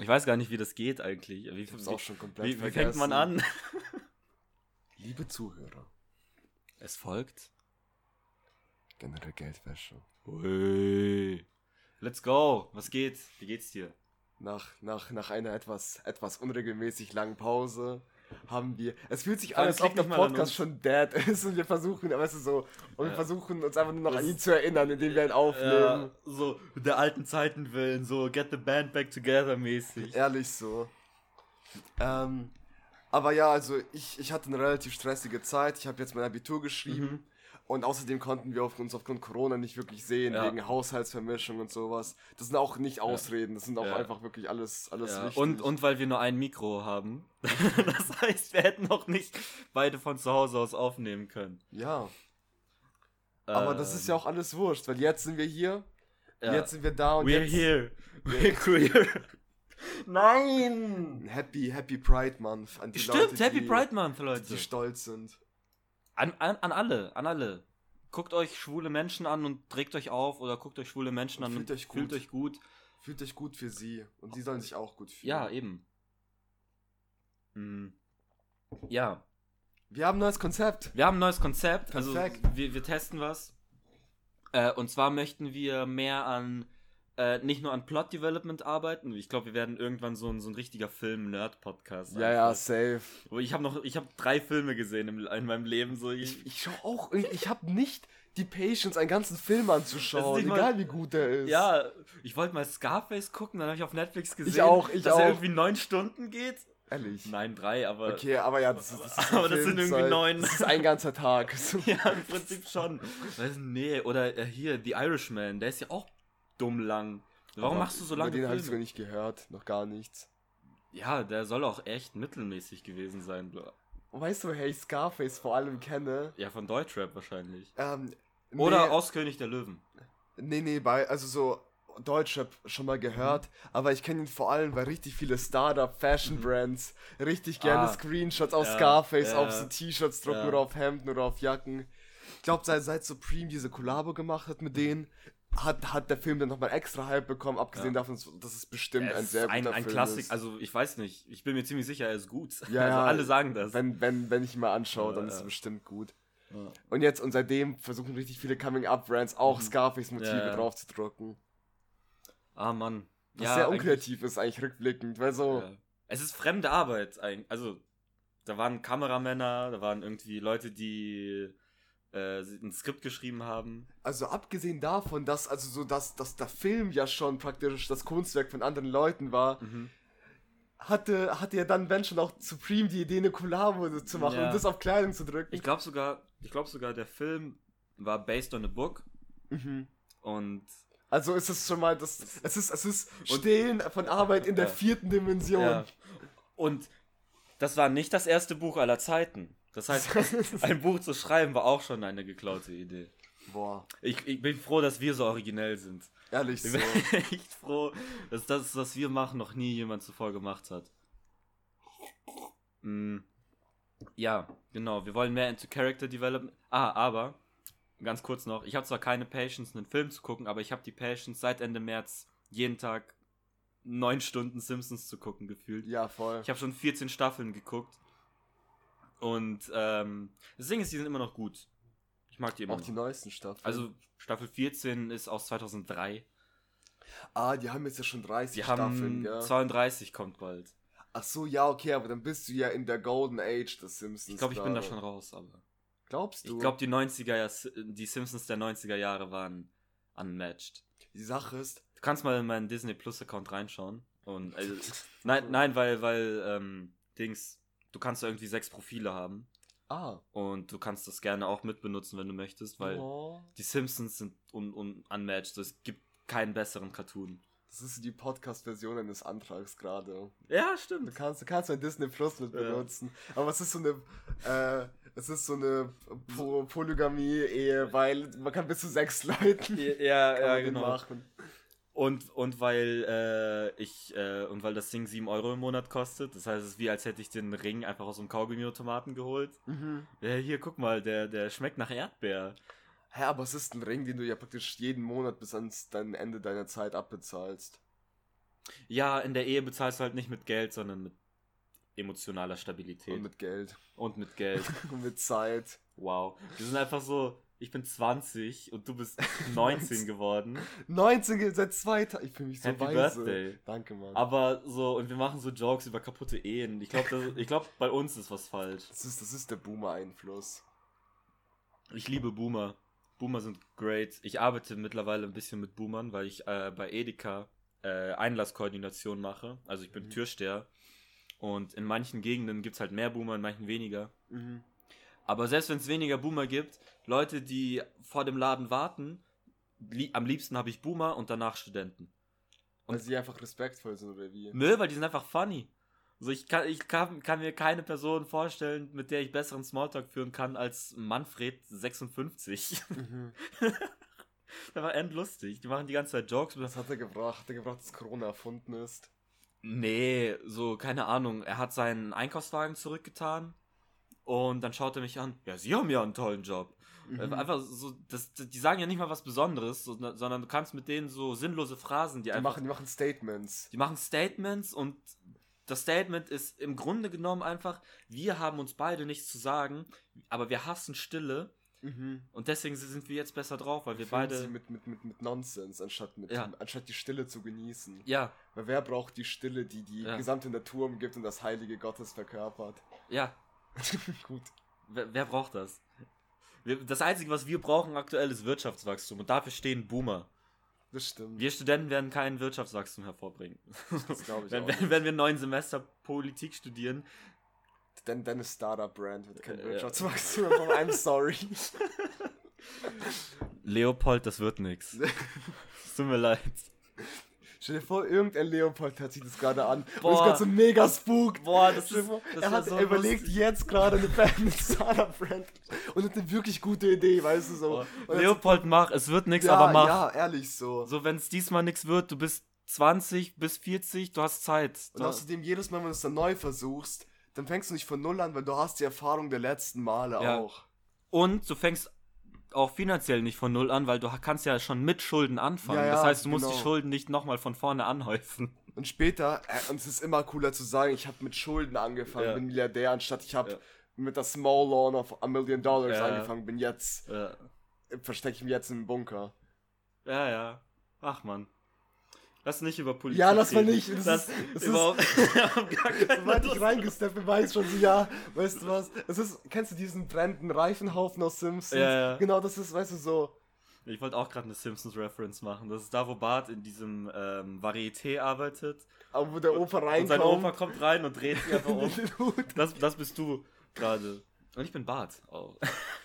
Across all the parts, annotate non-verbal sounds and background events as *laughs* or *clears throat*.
Ich weiß gar nicht, wie das geht eigentlich. Wie, Ich hab's wie, auch schon komplett wie, wie fängt man an? *laughs* Liebe Zuhörer, Es folgt. generell Geldwäsche. Ui. Let's go. Was geht? Wie geht's dir? Nach, nach, nach einer etwas, etwas unregelmäßig langen Pause haben wir. Es fühlt sich an, als ob der Podcast schon dead ist und wir versuchen, weißt du so, und wir Ja. versuchen uns einfach nur noch Das- an ihn zu erinnern, indem wir ihn aufnehmen. so der alten Zeiten willen, so get the band back together mäßig. Ehrlich so. Ähm, aber ja, also ich, ich hatte eine relativ stressige Zeit. Ich habe jetzt mein Abitur geschrieben. Mhm. Und außerdem konnten wir auf uns aufgrund Corona nicht wirklich sehen, Ja. wegen Haushaltsvermischung und sowas. Das sind auch nicht Ausreden, das sind auch Ja. einfach wirklich alles, alles Ja, wichtig. und, und weil wir nur ein Mikro haben. *laughs* das heißt, wir hätten noch nicht beide von zu Hause aus aufnehmen können. ja, aber das ist ja auch alles wurscht, weil jetzt sind wir hier, Ähm, jetzt sind wir da und We're jetzt here. We're queer. *laughs* Nein! Happy, Happy Pride Month an die Stimmt, Leute, Happy die, Pride Month, Leute. die stolz sind. An, an, an alle, an alle. Guckt euch schwule Menschen an und trägt euch auf oder guckt euch schwule Menschen Und an fühlt und euch gut. fühlt euch gut. Fühlt euch gut für sie und sie sollen sich auch gut fühlen. Ja, eben. Hm. Ja, Wir haben ein neues Konzept. wir haben ein neues Konzept. Also Perfekt. wir, wir testen was. Äh, und zwar möchten wir mehr an, äh, nicht nur an Plot Development arbeiten. Ich glaube, wir werden irgendwann so ein, so ein richtiger Film-Nerd-Podcast. Ja, ja, safe. Ich habe noch, ich habe drei Filme gesehen im, in meinem Leben. So, ich, Ich, ich schau auch, ich habe nicht die Patience, einen ganzen Film anzuschauen, mal- egal wie gut der ist. Ja, ich wollte mal Scarface gucken, dann habe ich auf Netflix gesehen, auch, ich dass auch. er irgendwie neun Stunden geht. Ehrlich. Nein, drei, aber Okay, aber ja, das ist, das ist Aber das sind irgendwie neun. Das ist ein ganzer Tag. *laughs* Ja, im Prinzip schon. Weiß nee, oder äh, hier, The Irishman, der ist ja auch dumm lang. Warum Aber machst du so lange Über den habe ich sogar Filme? nicht gehört, noch gar nichts. Ja, der soll auch echt mittelmäßig gewesen sein. Weißt du, woher ich Scarface vor allem kenne? Ja, von Deutschrap wahrscheinlich. Ähm, Oder nee, aus König der Löwen. Nee, nee, bei, also so Deutschrap schon mal gehört, Mhm. aber ich kenne ihn vor allem, weil richtig viele Startup-Fashion-Brands richtig gerne Ah. Screenshots aus Ja, Scarface ja. auf so T-Shirts drucken Ja. oder auf Hemden oder auf Jacken. Ich glaube, seit, seit Supreme diese Kollabo gemacht hat mit denen, hat, hat der Film dann nochmal extra Hype bekommen, abgesehen Ja. davon, dass es bestimmt Er ein sehr guter ein, ein Film Klassik, ist. also ich weiß nicht, ich bin mir ziemlich sicher, er ist gut. Ja, *laughs* also ja, alle sagen das. wenn, wenn, wenn ich ihn mal anschaue, dann Ja, ist ja. es bestimmt gut. Ja. Und jetzt und seitdem versuchen richtig viele Coming-Up-Brands auch Scarface-Motive Mhm. Ja, ja. drauf zu drucken. Ah, Mann. Was Ja, sehr unkreativ ist, eigentlich rückblickend, weil so. Ja. Es ist fremde Arbeit eigentlich. Also, da waren Kameramänner, da waren irgendwie Leute, die äh, ein Skript geschrieben haben. Also abgesehen davon, dass also so dass, dass der Film ja schon praktisch das Kunstwerk von anderen Leuten war, Mhm. hatte, hatte ja dann Ben schon auch Supreme die Idee, eine Kollabo zu machen Ja. und das auf Kleidung zu drücken. Ich glaube sogar, ich glaube sogar, der Film war based on a book Mhm. und Also ist es schon mal das. Es ist, es ist Stehlen von Arbeit in der vierten Dimension. ja. und das war nicht das erste Buch aller Zeiten. Das heißt, *laughs* ein Buch zu schreiben war auch schon eine geklaute Idee. Boah, Ich, ich bin froh, dass wir so originell sind. ehrlich Ich so. bin *laughs* echt froh, dass das, was wir machen, noch nie jemand zuvor gemacht hat. Mm, ja, genau. Wir wollen mehr into Character Development. Ah, aber, ganz kurz noch, ich habe zwar keine Patience, einen Film zu gucken, aber ich habe die Patience seit Ende März jeden Tag neun Stunden Simpsons zu gucken gefühlt. ja, voll. Ich habe schon 14 Staffeln geguckt. Und ähm, das Ding ist, die sind immer noch gut. Ich mag die immer Auch noch. die neuesten Staffeln. Also Staffel 14 ist aus 2003. ah, die haben jetzt ja schon 30 Die Staffeln, haben gell? 32 kommt bald. Ach so, ja, okay, aber dann bist du ja in der Golden Age des Simpsons. Ich glaube, ich bin da schon raus, aber. Glaubst du? Ich glaube, die 90er, Jahr- die Simpsons der 90er Jahre waren unmatched. die Sache ist, Du kannst mal in meinen Disney Plus Account reinschauen. Und also, *laughs* nein, nein, weil, weil, ähm, Dings, du kannst da irgendwie sechs Profile haben. ah, Und du kannst das gerne auch mitbenutzen, wenn du möchtest, weil oh, die Simpsons sind un, un, unmatched. Es gibt keinen besseren Cartoon. das ist die Podcast-Version eines Antrags gerade. Ja, Du stimmt. kannst, du kannst mein Disney Plus mit Ja. benutzen. Aber es ist so eine, äh, es ist so eine po Polygamie-Ehe, weil man kann bis zu sechs Leuten Ja, *laughs* kann man den machen. Und, und weil äh, ich äh, und weil das Ding 7 Euro im Monat kostet, das heißt, es ist wie als hätte ich den Ring einfach aus dem Kaugummiautomaten geholt. Mhm. Ja, hier, guck mal, der, der schmeckt nach Erdbeer. Hä, aber es ist ein Ring, den du ja praktisch jeden Monat bis ans dein Ende deiner Zeit abbezahlst. Ja, in der Ehe bezahlst du halt nicht mit Geld, sondern mit emotionaler Stabilität. Und mit Geld. Und mit Geld. *laughs* Und mit Zeit. Wow. Wir sind einfach so, ich bin 20 und du bist *laughs* 19 geworden. 19 seit zwei Tagen. Ich fühle mich so Happy weise. Birthday. Danke, Mann. Aber so, und wir machen so Jokes über kaputte Ehen. Ich glaube, glaub, bei uns ist was falsch. das, ist, das ist der Boomer-Einfluss. Ich liebe Boomer. Boomer sind great. Ich arbeite mittlerweile ein bisschen mit Boomern, weil ich äh, bei Edeka äh, Einlasskoordination mache. Also ich bin Mhm. Türsteher. Und in manchen Gegenden gibt es halt mehr Boomer, in manchen weniger. Mhm. Aber selbst wenn es weniger Boomer gibt, Leute, die vor dem Laden warten, li am liebsten habe ich Boomer und danach Studenten. Weil sie einfach respektvoll sind, oder wie? Nö, weil die sind einfach funny. Also ich kann, ich kann, kann mir keine Person vorstellen, mit der ich besseren Smalltalk führen kann als Manfred 56. Mhm. *laughs* Der war endlustig. Die machen die ganze Zeit Jokes. Was hat er gebracht? Hat er gebracht, dass Corona erfunden ist? Nee, so, keine Ahnung. Er hat seinen Einkaufswagen zurückgetan und dann schaut er mich an. Ja, sie haben ja einen tollen Job. Mhm. Einfach so, das, die sagen ja nicht mal was Besonderes, so, sondern du kannst mit denen so sinnlose Phrasen, die, Die einfach. machen, die machen Statements. die machen Statements und das Statement ist im Grunde genommen einfach, wir haben uns beide nichts zu sagen, aber wir hassen Stille Mhm. und deswegen sind wir jetzt besser drauf, weil wir sie beide. mit, mit, mit, mit Nonsens, anstatt, mit, Ja. anstatt die Stille zu genießen. Ja, Weil wer braucht die Stille, die die Ja. gesamte Natur umgibt und das Heilige Gottes verkörpert? ja, *laughs* Gut. wer, wer braucht das? Das Einzige, was wir brauchen aktuell, ist Wirtschaftswachstum und dafür stehen Boomer. Das stimmt. Wir Studenten werden kein Wirtschaftswachstum hervorbringen. das glaube ich wenn, auch. wenn, wenn wir neun Semester Politik studieren, Denn deine Startup-Brand wird kein Äh, Wirtschaftswachstum haben. I'm sorry. Leopold, das wird nix. Es *laughs* tut mir leid. Stell dir vor, irgendein Leopold hört sich das gerade an. Und Boah. ist gerade so mega spooked. Boah, das ist. vor, das er hat so er überlegt jetzt gerade eine Band mit Startup-Brand und hat eine wirklich gute Idee, weißt du so. Und Leopold, mach, es wird nix, ja, aber mach. Ja, ehrlich so. So, wenn es diesmal nix wird, du bist 20 bis 40, du hast Zeit. Und außerdem, jedes Mal, wenn du es dann neu versuchst, dann fängst du nicht von Null an, weil du hast die Erfahrung der letzten Male Ja. auch. und du fängst auch finanziell nicht von null an, weil du kannst ja schon mit Schulden anfangen. Ja, ja, das heißt, du musst genau. die Schulden nicht nochmal von vorne anhäufen. Und später, äh, und es ist immer cooler zu sagen, ich habe mit Schulden angefangen, Ja. bin Milliardär, anstatt ich habe Ja. mit der Small Loan of a Million Dollars Ja. angefangen, bin jetzt, Ja, verstecke ich mich jetzt im Bunker. ja. ja. Ach man. Lass nicht über Politik Ja, lass mal nicht. Das Das ist- ist- Sobald *laughs* ich reingesteppt weiß ich schon so, ja, weißt du was, es ist, kennst du diesen brennenden Reifenhaufen aus Simpsons? Ja, ja. Genau, das ist, weißt du, so, Ich wollte auch gerade eine Simpsons-Reference machen. Das ist da, wo Bart in diesem ähm, Varieté arbeitet. aber wo der Opa Und reinkommt. sein Opa kommt rein und dreht sich einfach *laughs* um. Das, das bist du gerade. Und ich bin Bart. Oh.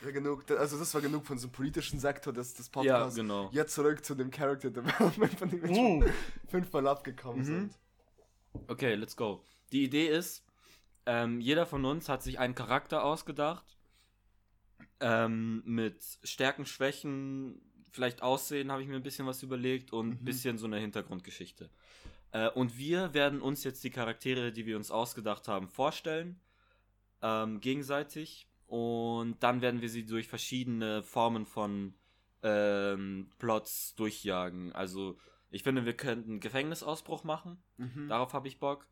Ja, genug, also das war genug von so einem politischen Sektor des, des Ja, Podcasts. genau. Jetzt zurück zu dem Character Development, von dem wir schon fünfmal abgekommen Mhm. sind. Okay, let's go. Die Idee ist, ähm, jeder von uns hat sich einen Charakter ausgedacht. Ähm, mit Stärken, Schwächen, vielleicht Aussehen habe ich mir ein bisschen was überlegt und ein Mhm. bisschen so eine Hintergrundgeschichte. Äh, und wir werden uns jetzt die Charaktere, die wir uns ausgedacht haben, vorstellen. Ähm, gegenseitig. Und dann werden wir sie durch verschiedene Formen von ähm, Plots durchjagen. Also, ich finde, wir könnten einen Gefängnisausbruch machen. Mhm. Darauf habe ich Bock.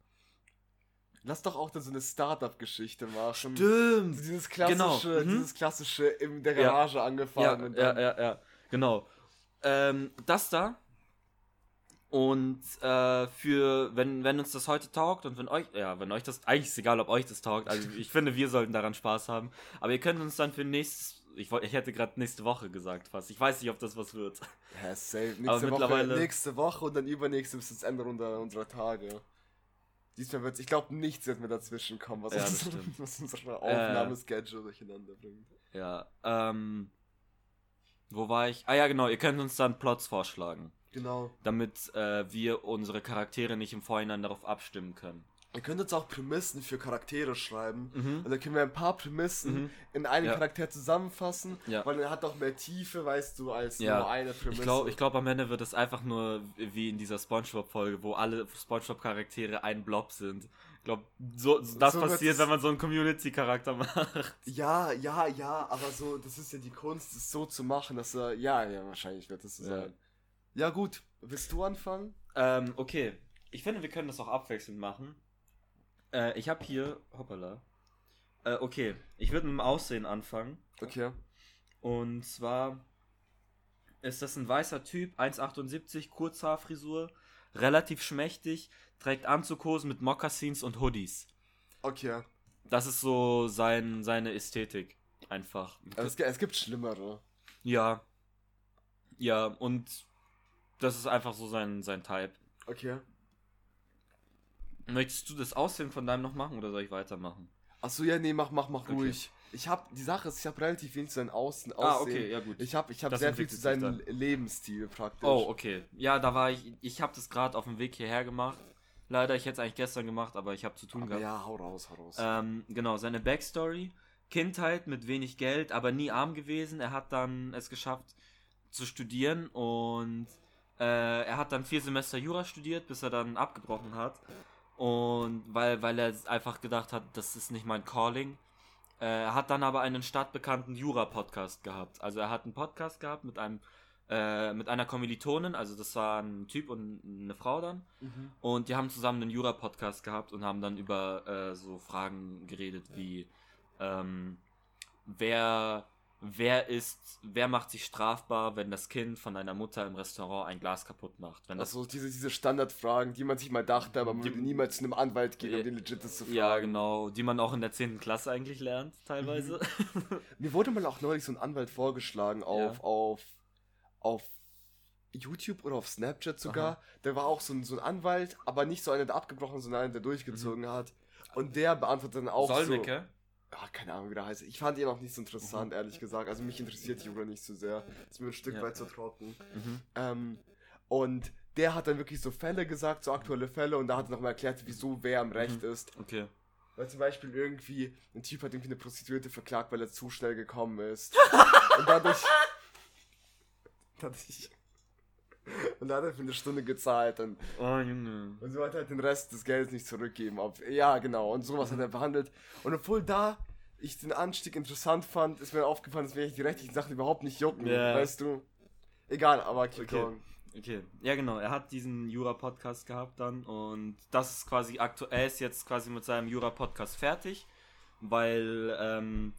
Lass doch auch dann so eine Startup-Geschichte machen. Stimmt. Dieses klassische, Genau, mhm. dieses klassische in der Ja. Garage Ja, angefangen. ja, dann, ja, ja, genau. Ähm, das da. Und äh, für, wenn, wenn uns das heute taugt und wenn euch, ja, wenn euch das, eigentlich ist egal, ob euch das taugt, also ich finde, wir sollten daran Spaß haben. Aber ihr könnt uns dann für nächstes, ich, ich hätte gerade nächste Woche gesagt fast. Ich weiß nicht, ob das was wird. Ja, safe. Aber Nächste Woche, mittlerweile- nächste Woche und dann übernächste bis ins Ende unserer, unserer Tage. Diesmal wird's, ich glaube, nichts wird mir dazwischen kommen, was, Ja, uns, *laughs* was unsere Aufnahmeschedule durcheinander bringt. Ja, ähm, wo war ich? Ah ja, genau, ihr könnt uns dann Plots vorschlagen, Genau. damit äh, wir unsere Charaktere nicht im Vorhinein darauf abstimmen können. Ihr könnt uns auch Prämissen für Charaktere schreiben. Mhm. Und dann können wir ein paar Prämissen Mhm. in einem Ja. Charakter zusammenfassen, Ja. weil er hat auch mehr Tiefe, weißt du, als Ja. nur eine Prämisse. Ich glaube, ich glaub, am Ende wird es einfach nur wie in dieser Spongebob-Folge, wo alle Spongebob-Charaktere ein Blob sind. Ich glaube, so, so, das So passiert, wenn man so einen Community-Charakter *laughs* macht. Ja, ja, ja, aber so, das ist ja die Kunst, es so zu machen, dass er, ja, ja, wahrscheinlich wird es so sein. Ja, gut, willst du anfangen? Ähm, okay. ich finde, wir können das auch abwechselnd machen. Äh, ich habe hier, hoppala. Äh, okay, ich würde mit dem Aussehen anfangen. Okay. Und zwar ist das ein weißer Typ, 1,78, Kurzhaarfrisur, relativ schmächtig, trägt Anzughosen mit Moccasins und Hoodies. Okay. Das ist so sein, seine Ästhetik. Einfach. Also es, es gibt schlimmere. Ja. Ja, und das ist einfach so sein, sein Type. Okay. Möchtest du das Aussehen von deinem noch machen oder soll ich weitermachen? Achso, ja, nee, mach, mach, mach Okay. ruhig. Ich hab, die Sache ist, ich habe relativ wenig zu seinem Außen, Ah, Aussehen. okay, ja gut. Ich habe ich hab Das sehr viel zu seinem Lebensstil praktisch. Oh, okay. Ja, da war ich. Ich habe das gerade auf dem Weg hierher gemacht. Leider, ich hätte es eigentlich gestern gemacht, aber ich habe zu tun Aber gehabt. ja, hau raus, hau raus. Ähm, genau, seine Backstory. Kindheit mit wenig Geld, aber nie arm gewesen. Er hat dann es geschafft zu studieren und äh, er hat dann vier Semester Jura studiert, bis er dann abgebrochen hat. Und weil, weil er einfach gedacht hat, das ist nicht mein Calling. Äh, er hat dann aber einen stadtbekannten Jura-Podcast gehabt. Also er hat einen Podcast gehabt mit einem äh, mit einer Kommilitonin, also das war ein Typ und eine Frau dann. Mhm. Und die haben zusammen einen Jura-Podcast gehabt und haben dann über äh, so Fragen geredet wie ähm, wer, wer ist, wer macht sich strafbar, wenn das Kind von einer Mutter im Restaurant ein Glas kaputt macht? Wenn das, Also diese, diese Standardfragen, die man sich mal dachte, aber man Die- würde niemals zu einem Anwalt gehen, Ja. um den legites zu fragen. ja, genau, die man auch in der 10. Klasse eigentlich lernt, teilweise. Mir wurde mal auch neulich so ein Anwalt vorgeschlagen auf, Ja. auf, auf YouTube oder auf Snapchat sogar. Aha. Der war auch so ein, so ein Anwalt, aber nicht so einer, der abgebrochen, sondern einer, der durchgezogen hat. Und der beantwortet dann auch so. Ah, keine Ahnung, wie der heißt. Ich fand ihn auch nicht so interessant, ehrlich gesagt. Also mich interessiert Jura nicht so sehr. Ist mir ein Stück Ja. weit zu trocken. Mhm. Ähm, und der hat dann wirklich so Fälle gesagt, so aktuelle Fälle, und da hat er nochmal erklärt, wieso wer am Recht ist. Okay. Weil zum Beispiel irgendwie, ein Typ hat irgendwie eine Prostituierte verklagt, weil er zu schnell gekommen ist. *laughs* und dadurch. dadurch *laughs* und da hat er für eine Stunde gezahlt und, Oh, Junge. und so hat er halt den Rest des Geldes nicht zurückgeben. Ja, genau. Und sowas hat er behandelt. Und obwohl da ich den Anstieg interessant fand, ist mir aufgefallen, dass mir die rechtlichen Sachen überhaupt nicht jucken. Ja. Weißt du? Egal, aber keep Okay. going. Okay, ja genau, er hat diesen Jura-Podcast gehabt dann und das ist quasi aktuell, er ist jetzt quasi mit seinem Jura-Podcast fertig, weil ähm,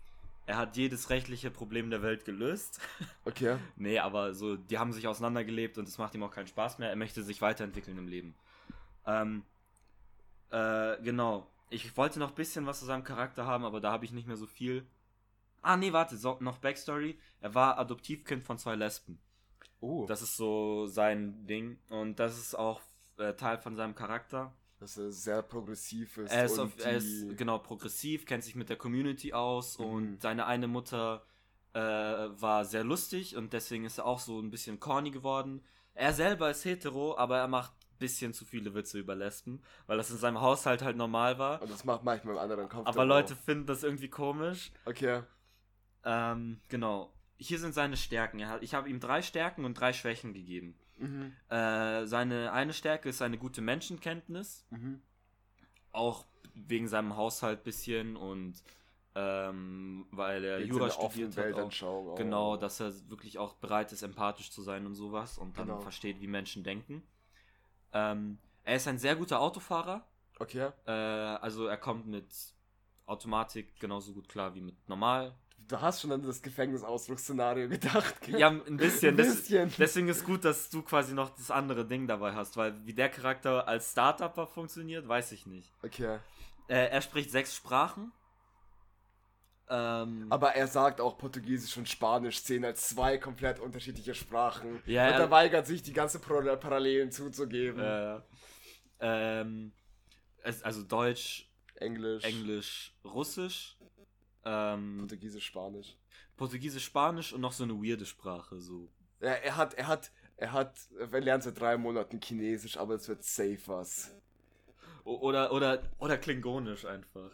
er hat jedes rechtliche Problem der Welt gelöst. *laughs* Okay. nee, aber so, die haben sich auseinandergelebt und es macht ihm auch keinen Spaß mehr, er möchte sich weiterentwickeln im Leben. Ähm, äh, genau, ich wollte noch ein bisschen was zu seinem Charakter haben, aber da habe ich nicht mehr so viel. Ah nee, warte, so, noch Backstory, er war Adoptivkind von zwei Lesben. Oh, Das ist so sein Ding und das ist auch äh, Teil von seinem Charakter. Dass er sehr progressiv ist. Er ist, auf, er ist genau progressiv, kennt sich mit der Community aus Mhm. und seine eine Mutter äh, war sehr lustig und deswegen ist er auch so ein bisschen corny geworden. Er selber ist hetero, aber er macht ein bisschen zu viele Witze über Lesben, weil das in seinem Haushalt halt normal war. Und das macht manchmal im anderen Kopf. Aber Leute finden das irgendwie komisch. Okay. Ähm, genau. Hier sind seine Stärken. Ich habe ihm drei Stärken und drei Schwächen gegeben. Mhm. Äh, seine eine Stärke ist seine gute Menschenkenntnis, Mhm. auch wegen seinem Haushalt bisschen und ähm, weil er Wegen Jura studiert hat. Auch, auch. genau, dass er wirklich auch bereit ist, empathisch zu sein und sowas und dann Genau. versteht, wie Menschen denken. Ähm, er ist ein sehr guter Autofahrer, Okay. äh, also er kommt mit Automatik genauso gut klar wie mit normal. Du hast schon an das Gefängnisausbruchsszenario gedacht. gell? Ja, ein bisschen. Ein bisschen. Deswegen ist gut, dass du quasi noch das andere Ding dabei hast, weil wie der Charakter als Startupper funktioniert, weiß ich nicht. Okay. Äh, er spricht sechs Sprachen. Ähm, Aber er sagt auch Portugiesisch und Spanisch zählen als zwei komplett unterschiedliche Sprachen. Ja, und er- er weigert sich, die ganze Pro Parallelen zuzugeben. äh, ähm, es, also Deutsch, Englisch, Englisch, Russisch, ähm, Portugiesisch, Spanisch. Portugiesisch, Spanisch und noch so eine weirde Sprache. So. Er, er hat, er hat, er hat, er lernt seit drei Monaten Chinesisch, aber es wird safe was. Oder, oder, oder Klingonisch einfach.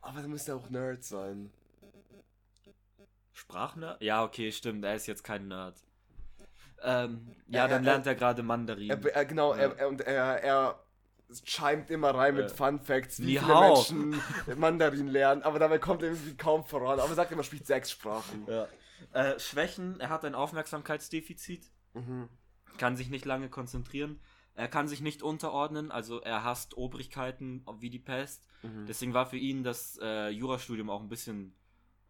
Aber da müsste er auch Nerd sein. Sprachnerd? Ja, okay, stimmt, er ist jetzt kein Nerd. Ähm, ja, Er- dann er- lernt er gerade Mandarin. Er, genau, Ja. er, er, und er, er chimet immer rein mit Äh, Fun Facts, wie Ni viele. Menschen Mandarin lernen, aber dabei kommt er irgendwie kaum voran. Aber er sagt immer, er spricht sechs Sprachen. Ja. Äh, Schwächen, er hat ein Aufmerksamkeitsdefizit, Mhm. kann sich nicht lange konzentrieren. Er kann sich nicht unterordnen, also er hasst Obrigkeiten wie die Pest. Mhm. Deswegen war für ihn das äh, Jurastudium auch ein bisschen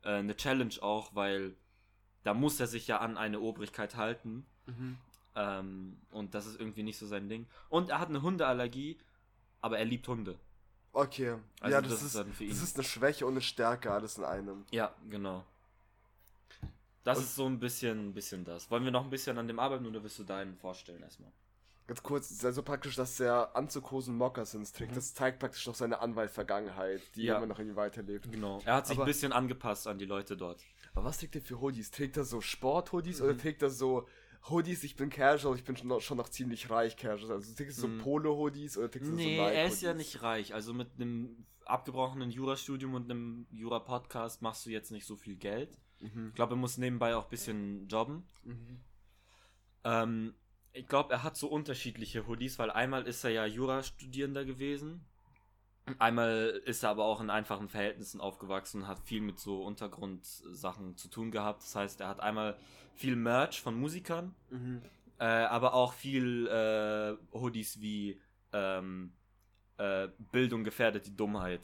äh, eine Challenge auch, weil da muss er sich ja an eine Obrigkeit halten. Mhm. Ähm, und das ist irgendwie nicht so sein Ding. Und er hat eine Hundeallergie, aber er liebt Hunde. Okay. Also ja, das das, ist dann für ihn. das ist eine Schwäche und eine Stärke, alles in einem. Ja, genau. Das Und- ist so ein bisschen, ein bisschen das. Wollen wir noch ein bisschen an dem arbeiten oder willst du deinen vorstellen erstmal? Ganz kurz, es ist also praktisch, dass er Anzughosen Moccasins trägt. Das zeigt praktisch noch seine Anwalt-Vergangenheit, die Mhm. Ja. immer noch irgendwie weiterlebt. Genau. Er hat sich Aber- ein bisschen angepasst an die Leute dort. Aber was trägt er für Hoodies? Trägt er so Sport-Hoodies Mhm. oder trägt er so Hoodies, ich bin casual, ich bin schon noch, schon noch ziemlich reich casual. Also trägst du so Mhm. Polo-Hoodies oder trägst du Nee, so er ist ja Nike-Hoodies? nicht reich. Also mit einem abgebrochenen Jurastudium und einem Jura-Podcast machst du jetzt nicht so viel Geld. Mhm. Ich glaube, er muss nebenbei auch ein bisschen jobben. Mhm. Ähm, ich glaube, er hat so unterschiedliche Hoodies, weil einmal ist er ja Jurastudierender gewesen. Einmal ist er aber auch in einfachen Verhältnissen aufgewachsen und hat viel mit so Untergrundsachen zu tun gehabt. Das heißt, er hat einmal viel Merch von Musikern, Mhm. äh, aber auch viel äh, Hoodies wie ähm, äh, Bildung gefährdet die Dummheit.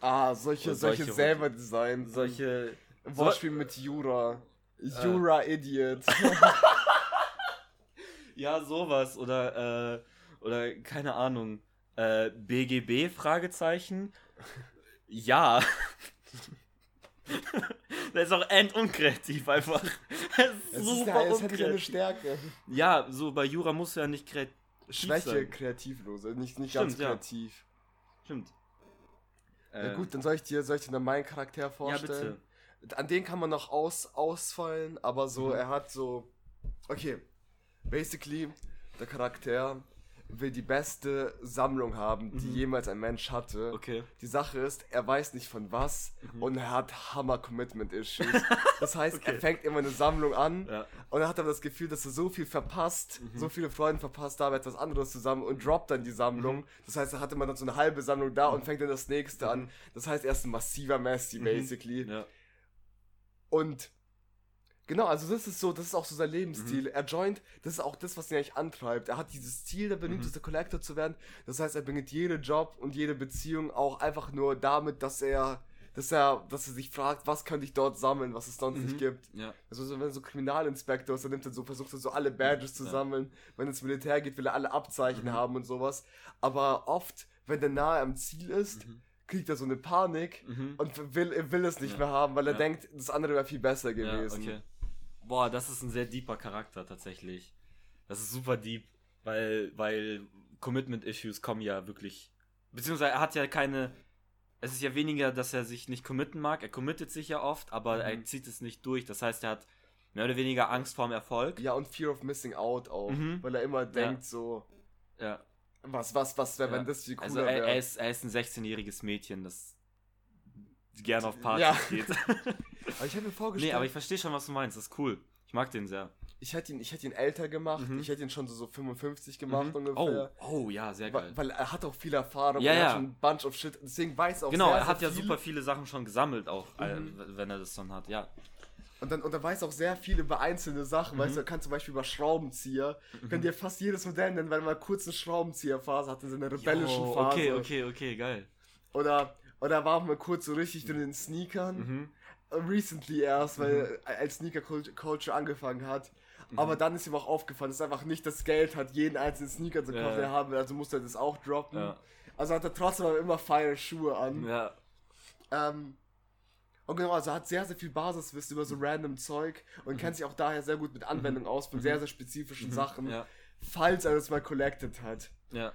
Ah, solche, solche, solche selber Designs. Solche. Wortspiel mit Jura. Äh. Jura-Idiot. *laughs* Ja, sowas. Oder, äh, oder keine Ahnung. Äh, BGB? Fragezeichen. *laughs* Ja. *laughs* das ist auch endunkreativ einfach. Das *laughs* ist Es ist super ja, es hätte ja eine unkreativ. Stärke. Ja, so bei Jura muss ja nicht kreativ Schwäche, sein. kreativlose, nicht, nicht Stimmt, ganz ja. kreativ. Stimmt. Ja Äh, gut, dann soll ich dir, soll ich dir dann meinen Charakter ja, vorstellen? bitte. An den kann man noch aus, ausfallen, aber so, Mhm. er hat so. Okay. Basically, der Charakter will die beste Sammlung haben, die Mhm. jemals ein Mensch hatte. Okay. Die Sache ist, er weiß nicht von was Mhm. und er hat Hammer Commitment Issues. *laughs* Das heißt, Okay. er fängt immer eine Sammlung an Ja. und er hat aber das Gefühl, dass er so viel verpasst, Mhm. so viele Freunde verpasst, da etwas anderes zusammen und droppt dann die Sammlung. Mhm. Das heißt, er hat immer dann so eine halbe Sammlung da und fängt dann das nächste an. Das heißt, er ist ein massiver Messi, Mhm. basically. Ja. Und genau, also das ist so, das ist auch so sein Mhm. Lebensstil. Er joint, das ist auch das, was ihn eigentlich antreibt. Er hat dieses Ziel, der berühmteste Mhm. Collector zu werden. Das heißt, er beginnt jede Job und jede Beziehung auch einfach nur damit, dass er, dass er, dass er sich fragt, was könnte ich dort sammeln, was es sonst Mhm. nicht gibt. Ja. Also so, wenn er so Kriminalinspektor ist, dann nimmt er so, versucht er so alle Badges zu Ja. sammeln. Wenn er ins Militär geht, will er alle Abzeichen Mhm. haben und sowas. Aber oft, wenn er nahe am Ziel ist, Mhm. kriegt er so eine Panik Mhm. und will, will es nicht Ja. mehr haben, weil er denkt, das andere wäre viel besser gewesen. okay. Boah, das ist ein sehr deeper Charakter tatsächlich. Das ist super deep, weil, weil Commitment-Issues kommen ja wirklich. Beziehungsweise er hat ja keine. Es ist ja weniger, dass er sich nicht committen mag. Er committet sich ja oft, aber Mhm. er zieht es nicht durch. Das heißt, er hat mehr oder weniger Angst vorm Erfolg. Ja, und Fear of Missing Out auch, Mhm. weil er immer denkt so, Ja. was, was, was wäre, Ja. wenn das viel cooler Also er, wäre. er, ist, er ist ein 16-jähriges Mädchen, das gerne auf Partys Ja. geht. *laughs* aber ich habe mir vorgestellt, nee, aber ich verstehe schon, was du meinst. Das ist cool. Ich mag den sehr. ich hätte ihn, ich hätte ihn älter gemacht, Mhm. ich hätte ihn schon so, so 55 gemacht Mhm. ungefähr. Oh, oh, ja, sehr geil. Weil, weil er hat auch viel Erfahrung, Ja, er ja. hat schon ein bunch of shit, deswegen weiß auch Genau, sehr, er sehr hat ja viel. super viele Sachen schon gesammelt, auch, äh, Mhm. wenn er das dann hat, ja. Und dann, und er weiß auch sehr viel über einzelne Sachen, Mhm. weißt du, er kann zum Beispiel über Schraubenzieher, kann dir fast jedes Modell nennen, weil er mal kurz eine Schraubenzieherphase hatte, so eine rebellischen Phase. Okay, okay, okay, geil. Oder, er war auch mal kurz so richtig drin in den Sneakern. Mhm. recently erst, weil er als Sneaker Cult- Culture angefangen hat. Mhm. Aber dann ist ihm auch aufgefallen, dass er einfach nicht das Geld hat, jeden einzelnen Sneaker zu kaufen, Ja. den er haben will, also musste er das auch droppen. Ja. Also hat er trotzdem aber immer feine Schuhe an. Ja. Ähm, und genau, also er hat sehr, sehr viel Basiswissen über so random Zeug und kennt sich auch daher sehr gut mit Anwendung aus von sehr, sehr spezifischen Sachen, Mhm. Ja. falls er das mal collected hat. Ja.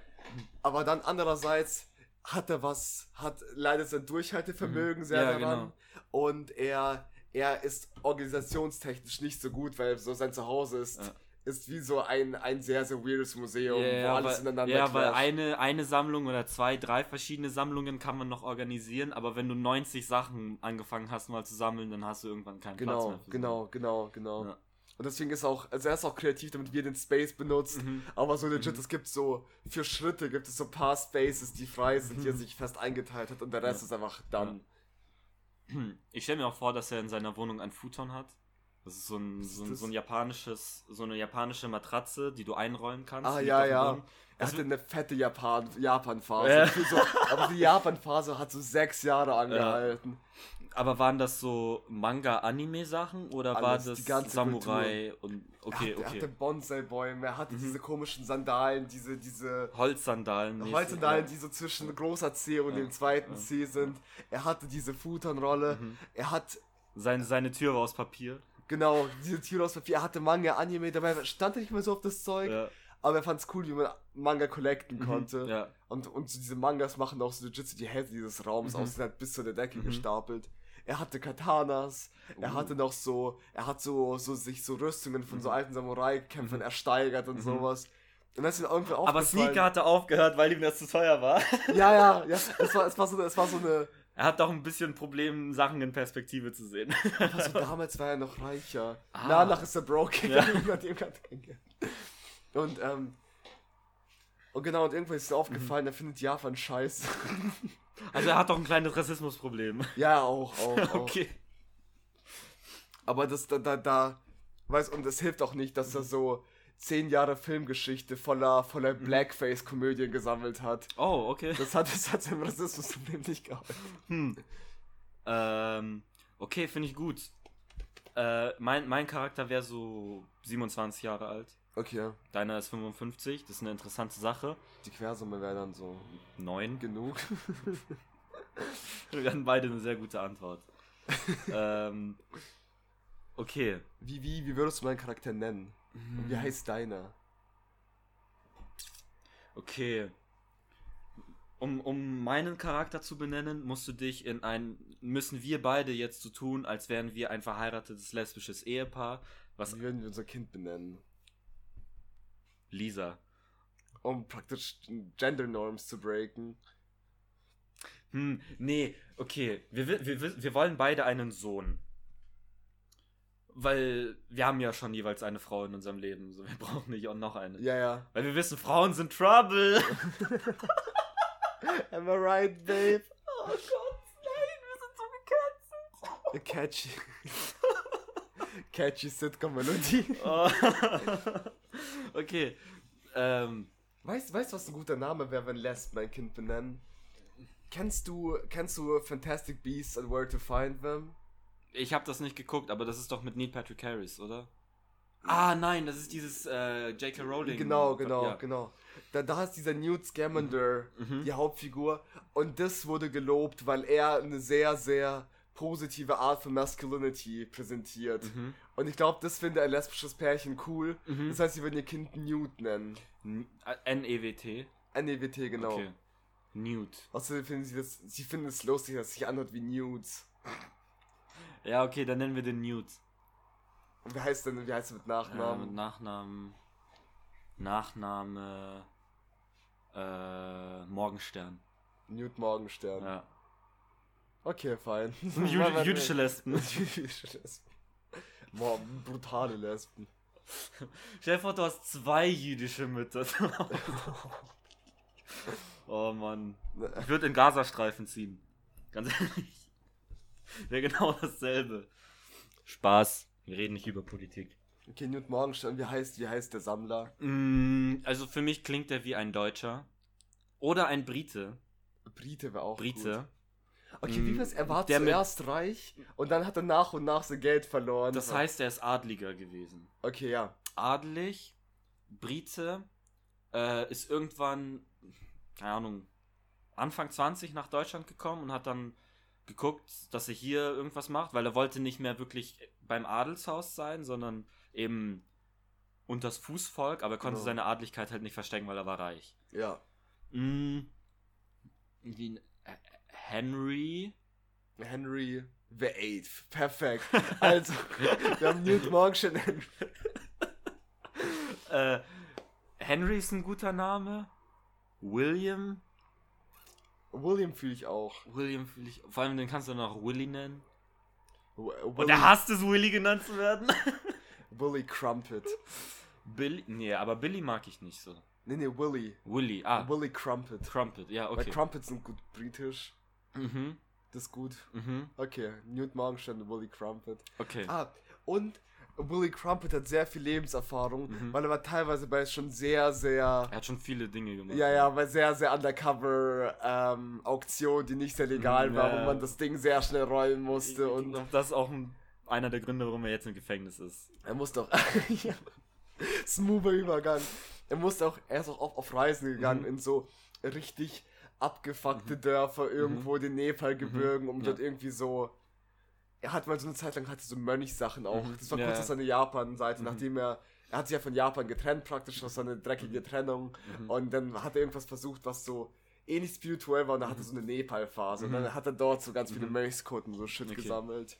Aber dann andererseits hat er was, hat leider sein Durchhaltevermögen sehr Mhm. Ja, daran. genau. Und er, er ist organisationstechnisch nicht so gut, weil so sein Zuhause ist, Ja. ist wie so ein, ein sehr, sehr weirdes Museum, Ja, wo alles weil, ineinander ja, weil eine, eine Sammlung oder zwei, drei verschiedene Sammlungen kann man noch organisieren, aber wenn du 90 Sachen angefangen hast mal zu sammeln, dann hast du irgendwann keinen Platz Genau, mehr. für genau, genau, genau. Ja. Und deswegen ist auch, also er ist auch kreativ, damit wir den Space benutzt. Mhm. Aber so legit, es gibt so, für Schritte gibt es so ein paar Spaces, die frei sind, die er Mhm. sich fest eingeteilt hat und der Rest Ja. ist einfach dann. *clears throat* Ich stelle mir auch vor, dass er in seiner Wohnung ein Futon hat. Das ist so ein, so ein, so ein japanisches, so eine japanische Matratze, die du einrollen kannst. Ah, ja, ja. Boden. Er hatte eine fette Japan Japan-Phase. Ja. *laughs* So, aber die Japan-Phase hat so sechs Jahre angehalten. Aber waren das so Manga-Anime-Sachen oder war Alles, das die ganze Samurai und okay, er, hatte, er hatte okay. Bonsai-Bäume, er hatte Mhm. diese komischen Sandalen, diese, diese Holzsandalen. Holzsandalen, die so zwischen großer C und Ja, dem zweiten ja. C sind. Er hatte diese Futonrolle. Mhm. Er hat, Seine, seine Tür war aus Papier. genau, diese Tür aus Papier. Er hatte Manga, Anime, dabei stand er nicht mehr so auf das Zeug. Ja. Aber er fand es cool, wie man Manga collecten Mhm. konnte. Ja. Und, und diese Mangas machen auch so legit die Hälfte dieses Raums Mhm. aus, sind halt bis zu der Decke Mhm. gestapelt. Er hatte Katanas, er Uh. hatte noch so, er hat so, so sich so Rüstungen von so Mhm. alten Samurai-Kämpfern Mhm. ersteigert und Mhm. sowas. Und das ist mir irgendwie Aber aufgefallen. Sneaker hatte aufgehört, weil ihm das zu teuer war. *laughs* Ja, ja, ja. Es war, es war, so, es war so eine. Er hat doch ein bisschen ein Problem, Sachen in Perspektive zu sehen. Also *laughs* damals war er noch reicher. Ah. Danach ist er broke Ja. nachdem er. Und, ähm. Und genau, und irgendwann ist ihm aufgefallen, er findet Japan scheiße. *laughs* Also er hat doch ein kleines Rassismusproblem. ja, auch, auch, *laughs* auch. Okay. Aber das, da, da, da, weißt und es hilft auch nicht, dass er so zehn Jahre Filmgeschichte voller, voller Mhm. Blackface-Komödien gesammelt hat. Oh, okay. Das hat, das hat seinem Rassismusproblem nicht geholfen. Hm. Ähm, okay, finde ich gut. Äh, mein, mein Charakter wäre so 27 Jahre alt. Okay. Deiner ist 55. Das ist eine interessante Sache. Die Quersumme wäre dann so 9. genug. Wir hatten beide eine sehr gute Antwort. *laughs* ähm, okay. Wie, wie, wie würdest du meinen Charakter nennen? Und wie heißt deiner? Okay. Um, um meinen Charakter zu benennen, musst du dich in ein. Müssen wir beide jetzt so tun, als wären wir ein verheiratetes lesbisches Ehepaar. Was. Wie würden wir unser Kind benennen? Lisa. Um praktisch Gender Norms zu breaken. Hm, nee, okay. Wir, wi- wir, wi- wir wollen beide einen Sohn. Weil wir haben ja schon jeweils eine Frau in unserem Leben. So, wir *laughs* brauchen nicht auch noch eine. Ja, ja. Weil wir wissen, Frauen sind Trouble. *laughs* *laughs* Am I right, babe? Oh Gott, nein, wir sind so gecancelt. Catchy. catchy Sitcom-Melodie. Oh. Okay. Ähm, Weißt du, was ein guter Name wäre, wenn Lesben ein Kind benennen? Kennst du, kennst du Fantastic Beasts and Where to Find Them? ich habe das nicht geguckt, aber das ist doch mit Neil Patrick Harris, oder? Ah, nein, das ist dieses äh, J.K. Rowling. Genau, genau, Ja. genau. Da, da ist dieser Newt Scamander, Mhm. die Hauptfigur. Und das wurde gelobt, weil er eine sehr, sehr positive Art von Masculinity präsentiert. Mhm. Und ich glaube, das finde ein lesbisches Pärchen cool. Mhm. Das heißt, sie würden ihr Kind Newt nennen. N- äh, N-E-W-T. NEWT, genau. Okay. Newt. Außerdem finden sie das, sie finden es lustig, dass es sich anhört wie Nudes. Ja, okay, dann nennen wir den Newt. Und wie heißt denn, wie heißt er mit Ja, mit Nachnamen? Nachnamen. Nachname. Äh, Morgenstern. Newt Morgenstern. Ja. Okay, fein. Jü *laughs* *laughs* jüdische Lesben. Jüdische Lesben. Boah, brutale Lesben. *laughs* Stell dir vor, du hast zwei jüdische Mütter. *laughs* oh Mann. Ich würde in Gazastreifen ziehen. Ganz ehrlich. Wäre genau dasselbe. Spaß. Wir reden nicht über Politik. Okay, Newt Morgenstern, wie heißt, wie heißt der Sammler? Mm, Also für mich klingt er wie ein Deutscher. Oder ein Brite. Brite wäre auch Brite. Gut. Okay, wie Mm, was? Er war der zuerst reich und dann hat er nach und nach sein Geld verloren. Das heißt, er ist Adliger gewesen. Okay, ja. adelig, Brite, äh, ist irgendwann, keine Ahnung, Anfang 20 nach Deutschland gekommen und hat dann geguckt, dass er hier irgendwas macht, weil er wollte nicht mehr wirklich beim Adelshaus sein, sondern eben unters Fußvolk, aber er konnte Genau. seine Adligkeit halt nicht verstecken, weil er war reich. Ja. Mm, wie, Henry, Henry the Eighth. Perfekt. Also, *laughs* wir haben Newt Morgenstern. *laughs* äh, Henry ist ein guter Name, William, William fühle ich auch. William, will ich, vor allem den kannst du noch Willy nennen. W- Und Willy, er hasst es, Willy genannt zu werden. *laughs* Willy Crumpet. Billy, nee, aber Billy mag ich nicht so. Nee, nee, Willy. Willy, ah, Willy Crumpet. Crumpet, ja, Weil okay. Crumpets sind gut britisch. Mhm, Das ist gut. mhm, Okay, Newt Morgenstern, Willy Crumpet. okay. Ah, und Willy Crumpet hat sehr viel Lebenserfahrung, Mhm. weil er war teilweise bei schon sehr, sehr. Er hat schon viele Dinge gemacht. Ja, ja, bei sehr, sehr undercover ähm, Auktionen, die nicht sehr legal Mhm, war, ja, wo man das Ding sehr schnell räumen musste Ich und das ist auch ein, einer der Gründe, warum er jetzt im Gefängnis ist. er musste auch. *laughs* ja. Smoother Übergang. Er musste auch, er ist auch oft auf Reisen gegangen Mhm. in so richtig abgefuckte Dörfer irgendwo in den Nepalgebirgen, um Mhm. Ja. dort irgendwie so. Er hat mal so eine Zeit lang hatte so Mönchsachen auch. Mhm. Das war Ja, kurz auf seine Japan-Seite, Mhm. nachdem er. Er hat sich ja von Japan getrennt, praktisch, das war eine dreckige Trennung. Mhm. Und dann hat er irgendwas versucht, was so ähnlich spirituell war und dann hatte er so eine Nepal-Phase. Und Mhm. dann hat er dort so ganz viele Mhm. Mönchskutten, so Shit Okay. gesammelt.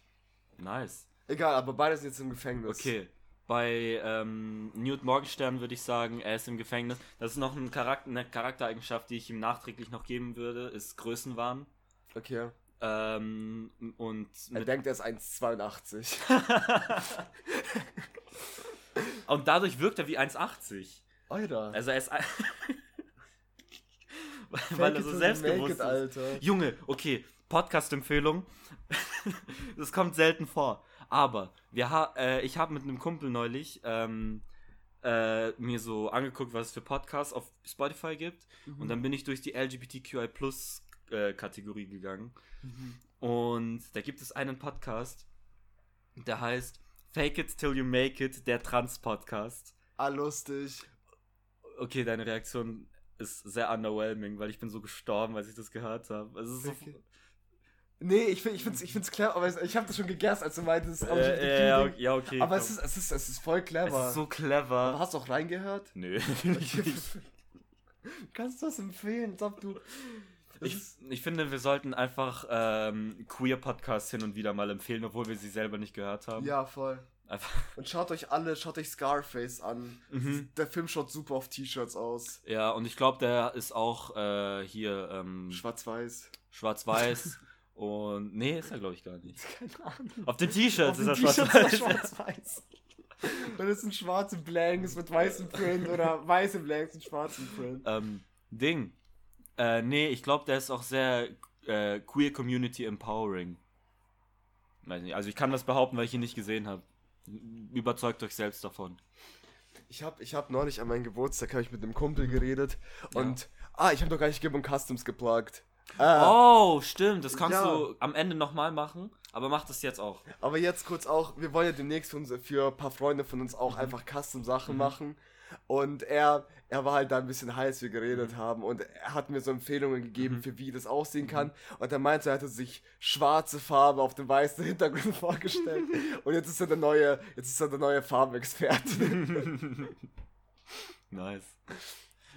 Nice. Egal, aber beide sind jetzt im Gefängnis. Okay. Bei ähm, Newt Morgenstern würde ich sagen, er ist im Gefängnis. Das ist noch ein Charakter, eine Charaktereigenschaft, die ich ihm nachträglich noch geben würde, ist Größenwahn. Okay. Ähm, und Er denkt, er ist 1,82. *laughs* und dadurch wirkt er wie 1,80. Alter. Also er ist. *laughs* weil er it so selbstbewusst make ist. it, Alter. Junge, okay, Podcast-Empfehlung. *laughs* das kommt selten vor. Aber wir ha äh, ich habe mit einem Kumpel neulich ähm, äh, mir so angeguckt, was es für Podcasts auf Spotify gibt. Und dann bin ich durch die LGBTQI Plus äh, Kategorie gegangen. Und da gibt es einen Podcast, der heißt Fake It Till You Make It, der Trans-Podcast. Ah, lustig. Okay, deine Reaktion ist sehr underwhelming, weil ich bin so gestorben, als ich das gehört habe. Ist so, Okay. Nee, ich, find, ich, find's, ich find's clever, aber es- ich habe das schon gegessen, als du meintest. aber äh, ja, okay, ja, okay. aber komm. es ist, es, ist, es ist voll Es clever. ist so aber clever. hast du auch reingehört? Nö. *laughs* *laughs* Kannst du das empfehlen, als ob du. Es Ich, ich finde, wir sollten einfach ähm, Queer-Podcasts hin und wieder mal empfehlen, obwohl wir sie selber nicht gehört haben. ja, voll. Einfach, *laughs* Und schaut euch alle, schaut euch Scarface an. Mhm. Der Film schaut super auf T-Shirts aus. ja, und ich glaube, der ist auch äh, hier ähm, Schwarz-Weiß. schwarz-weiß. Und nee, ist er, glaube ich, gar nicht. *laughs* Keine Ahnung. Auf den T-Shirts ist er er schwarz-weiß. schwarz-weiß. Wenn es sind schwarze Blanks mit weißem Print oder weiße Blanks mit schwarzem Print. ähm, Ding. Äh, nee, ich glaube, der ist auch sehr äh, Queer Community Empowering. Weiß nicht, also ich kann das behaupten, weil ich ihn nicht gesehen habe. Überzeugt euch selbst davon. Ich habe ich hab neulich an meinem Geburtstag hab ich mit einem Kumpel geredet und ah, ich habe noch gar nicht Gibbon Customs geplagt. Ah, Oh, stimmt, das kannst Ja. du am Ende nochmal machen, aber mach das jetzt auch. Aber jetzt kurz auch, wir wollen ja demnächst für, uns, für ein paar Freunde von uns auch einfach Custom-Sachen machen. Und er, er war halt da ein bisschen heiß, als wir geredet haben. Und er hat mir so Empfehlungen gegeben, für wie das aussehen kann. Und er meinte, er hätte sich schwarze Farbe auf dem weißen Hintergrund *laughs* vorgestellt. *laughs* Und jetzt ist er der neue, jetzt ist er der neue Farbenexperte. *laughs* Nice.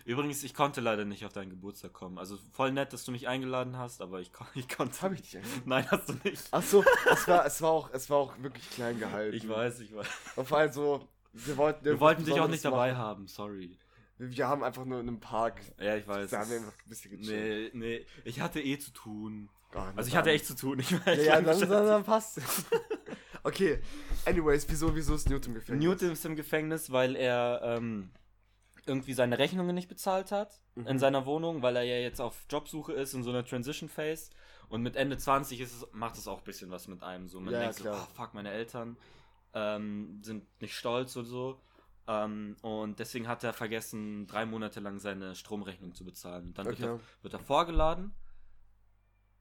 Übrigens, ich konnte leider nicht auf deinen Geburtstag kommen. Also voll nett, dass du mich eingeladen hast, aber ich, kon *laughs* ich konnte. Habe ich dich eigentlich? Nein, hast du nicht. Ach so, es war, es war auch, es war auch wirklich klein gehalten. Ich weiß, ich weiß. Und vor allem so, wir wollten, Wir wollten dich auch nicht dabei machen. haben, sorry. Wir haben einfach nur in einem Park, Ja, ich weiß. da haben wir einfach ein bisschen gechillt. Nee, nee, ich hatte eh zu tun. Ah, Also ich hatte echt zu tun. Ich war Ja, ja dann, dann, dann passt es. *laughs* okay, anyways, wieso, wieso ist Newton im Gefängnis? Newton ist im Gefängnis, weil er ähm, irgendwie seine Rechnungen nicht bezahlt hat Mhm. in seiner Wohnung, weil er ja jetzt auf Jobsuche ist in so einer Transition Phase. Und mit Ende 20 ist es, macht es auch ein bisschen was mit einem. So, man Ja, denkt klar. so, ah, fuck, meine Eltern ähm, sind nicht stolz und so. Ähm, und deswegen hat er vergessen, drei Monate lang seine Stromrechnung zu bezahlen. Und dann wird, Okay. er, wird er vorgeladen.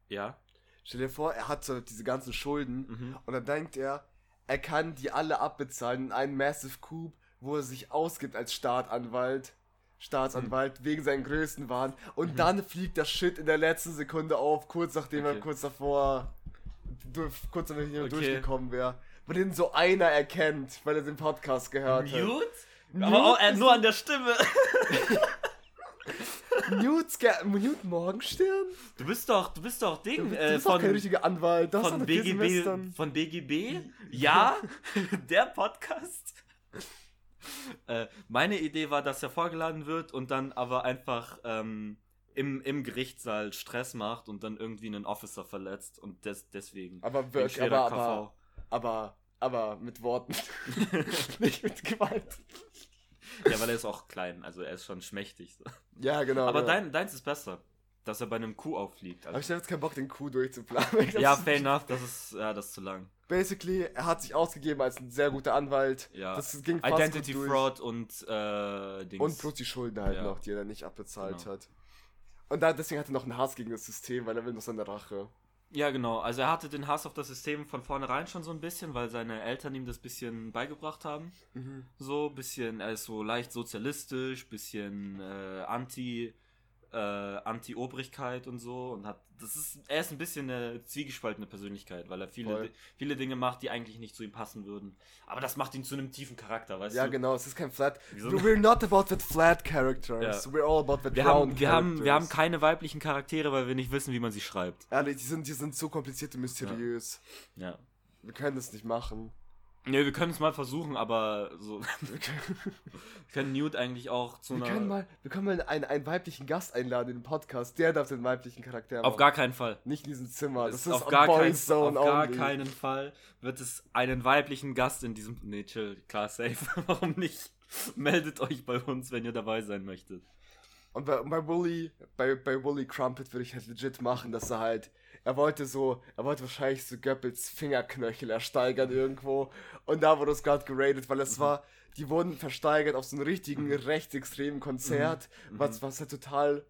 Ja. Stell dir vor, er hat so diese ganzen Schulden Mhm. und dann denkt er, er kann die alle abbezahlen in einen Massive Coup, wo er sich ausgibt als Staatsanwalt. Staatsanwalt Mhm. wegen seinen Größenwahn und dann fliegt das Shit in der letzten Sekunde auf, kurz nachdem er Okay. kurz davor durch, kurz nachdem er Okay. durchgekommen wäre. Bei den so einer erkennt, weil er den Podcast gehört hat. Newt? Newt Aber auch, äh, nur an der Stimme. *laughs* Newt, Morgenstern? Du bist doch, du bist doch Ding du äh, bist doch von, kein richtiger Anwalt. Das von hat BGB, von BGB. *laughs* Ja, *laughs* der Podcast. Äh, meine Idee war, dass er vorgeladen wird und dann aber einfach ähm, im, im Gerichtssaal Stress macht und dann irgendwie einen Officer verletzt und des, deswegen. Aber wirklich, aber, aber, aber, aber mit Worten. *laughs* Nicht mit Gewalt. Ja, weil er ist auch klein, also er ist schon schmächtig. So. Ja, genau. Aber genau. dein, deins ist besser. Dass er bei einem Kuh auffliegt. Aber Also, ich habe jetzt keinen Bock, den Coup durchzuplanen. *laughs* Ja, fair enough, das ist, ja, das ist zu lang. Basically, er hat sich ausgegeben als ein sehr guter Anwalt. Ja. Das ging fast Identity gut durch. Fraud und äh, Dings. Und bloß die Schulden halt Ja. noch, die er nicht abbezahlt Genau. hat. Und da, deswegen hat er noch einen Hass gegen das System, weil er will noch seine Rache. Ja, genau. Also er hatte den Hass auf das System von vornherein schon so ein bisschen, weil seine Eltern ihm das bisschen beigebracht haben. So, bisschen, er ist so leicht sozialistisch, bisschen äh, anti, äh, Anti-Obrigkeit und so. Und hat, das ist, er ist ein bisschen eine zwiegespaltene Persönlichkeit, weil er viele, viele Dinge macht, die eigentlich nicht zu ihm passen würden. Aber das macht ihn zu einem tiefen Charakter, weißt Ja, du? genau, es ist kein Flat. Wieso? We're not about that flat characters. Ja. We're all about that Wir round haben, wir, haben, wir haben characters. keine weiblichen Charaktere, weil wir nicht wissen, wie man sie schreibt. Ehrlich, die sind, die sind so kompliziert und mysteriös. Ja. Wir können das nicht machen. Ne, wir können es mal versuchen, aber so. *laughs* wir können Newt eigentlich auch zu Wir einer. können mal, wir können mal einen, einen weiblichen Gast einladen in den Podcast. Der darf den weiblichen Charakter auf machen. gar keinen Fall. Nicht in diesem Zimmer. Das Es ist auf gar, kein, auf gar keinen Fall wird es einen weiblichen Gast in diesem. Nee, chill, klar, safe. *laughs* Warum nicht? Meldet euch bei uns, wenn ihr dabei sein möchtet. Und bei, bei Wooly, bei, bei Wooly Crumpet würde ich halt legit machen, dass er halt, er wollte so, er wollte wahrscheinlich so Goebbels Fingerknöchel ersteigern irgendwo. Und da wurde es gerade geradet, weil Mhm. es war, die wurden versteigert auf so einem richtigen rechtsextremen Konzert, Mhm. was, was halt total,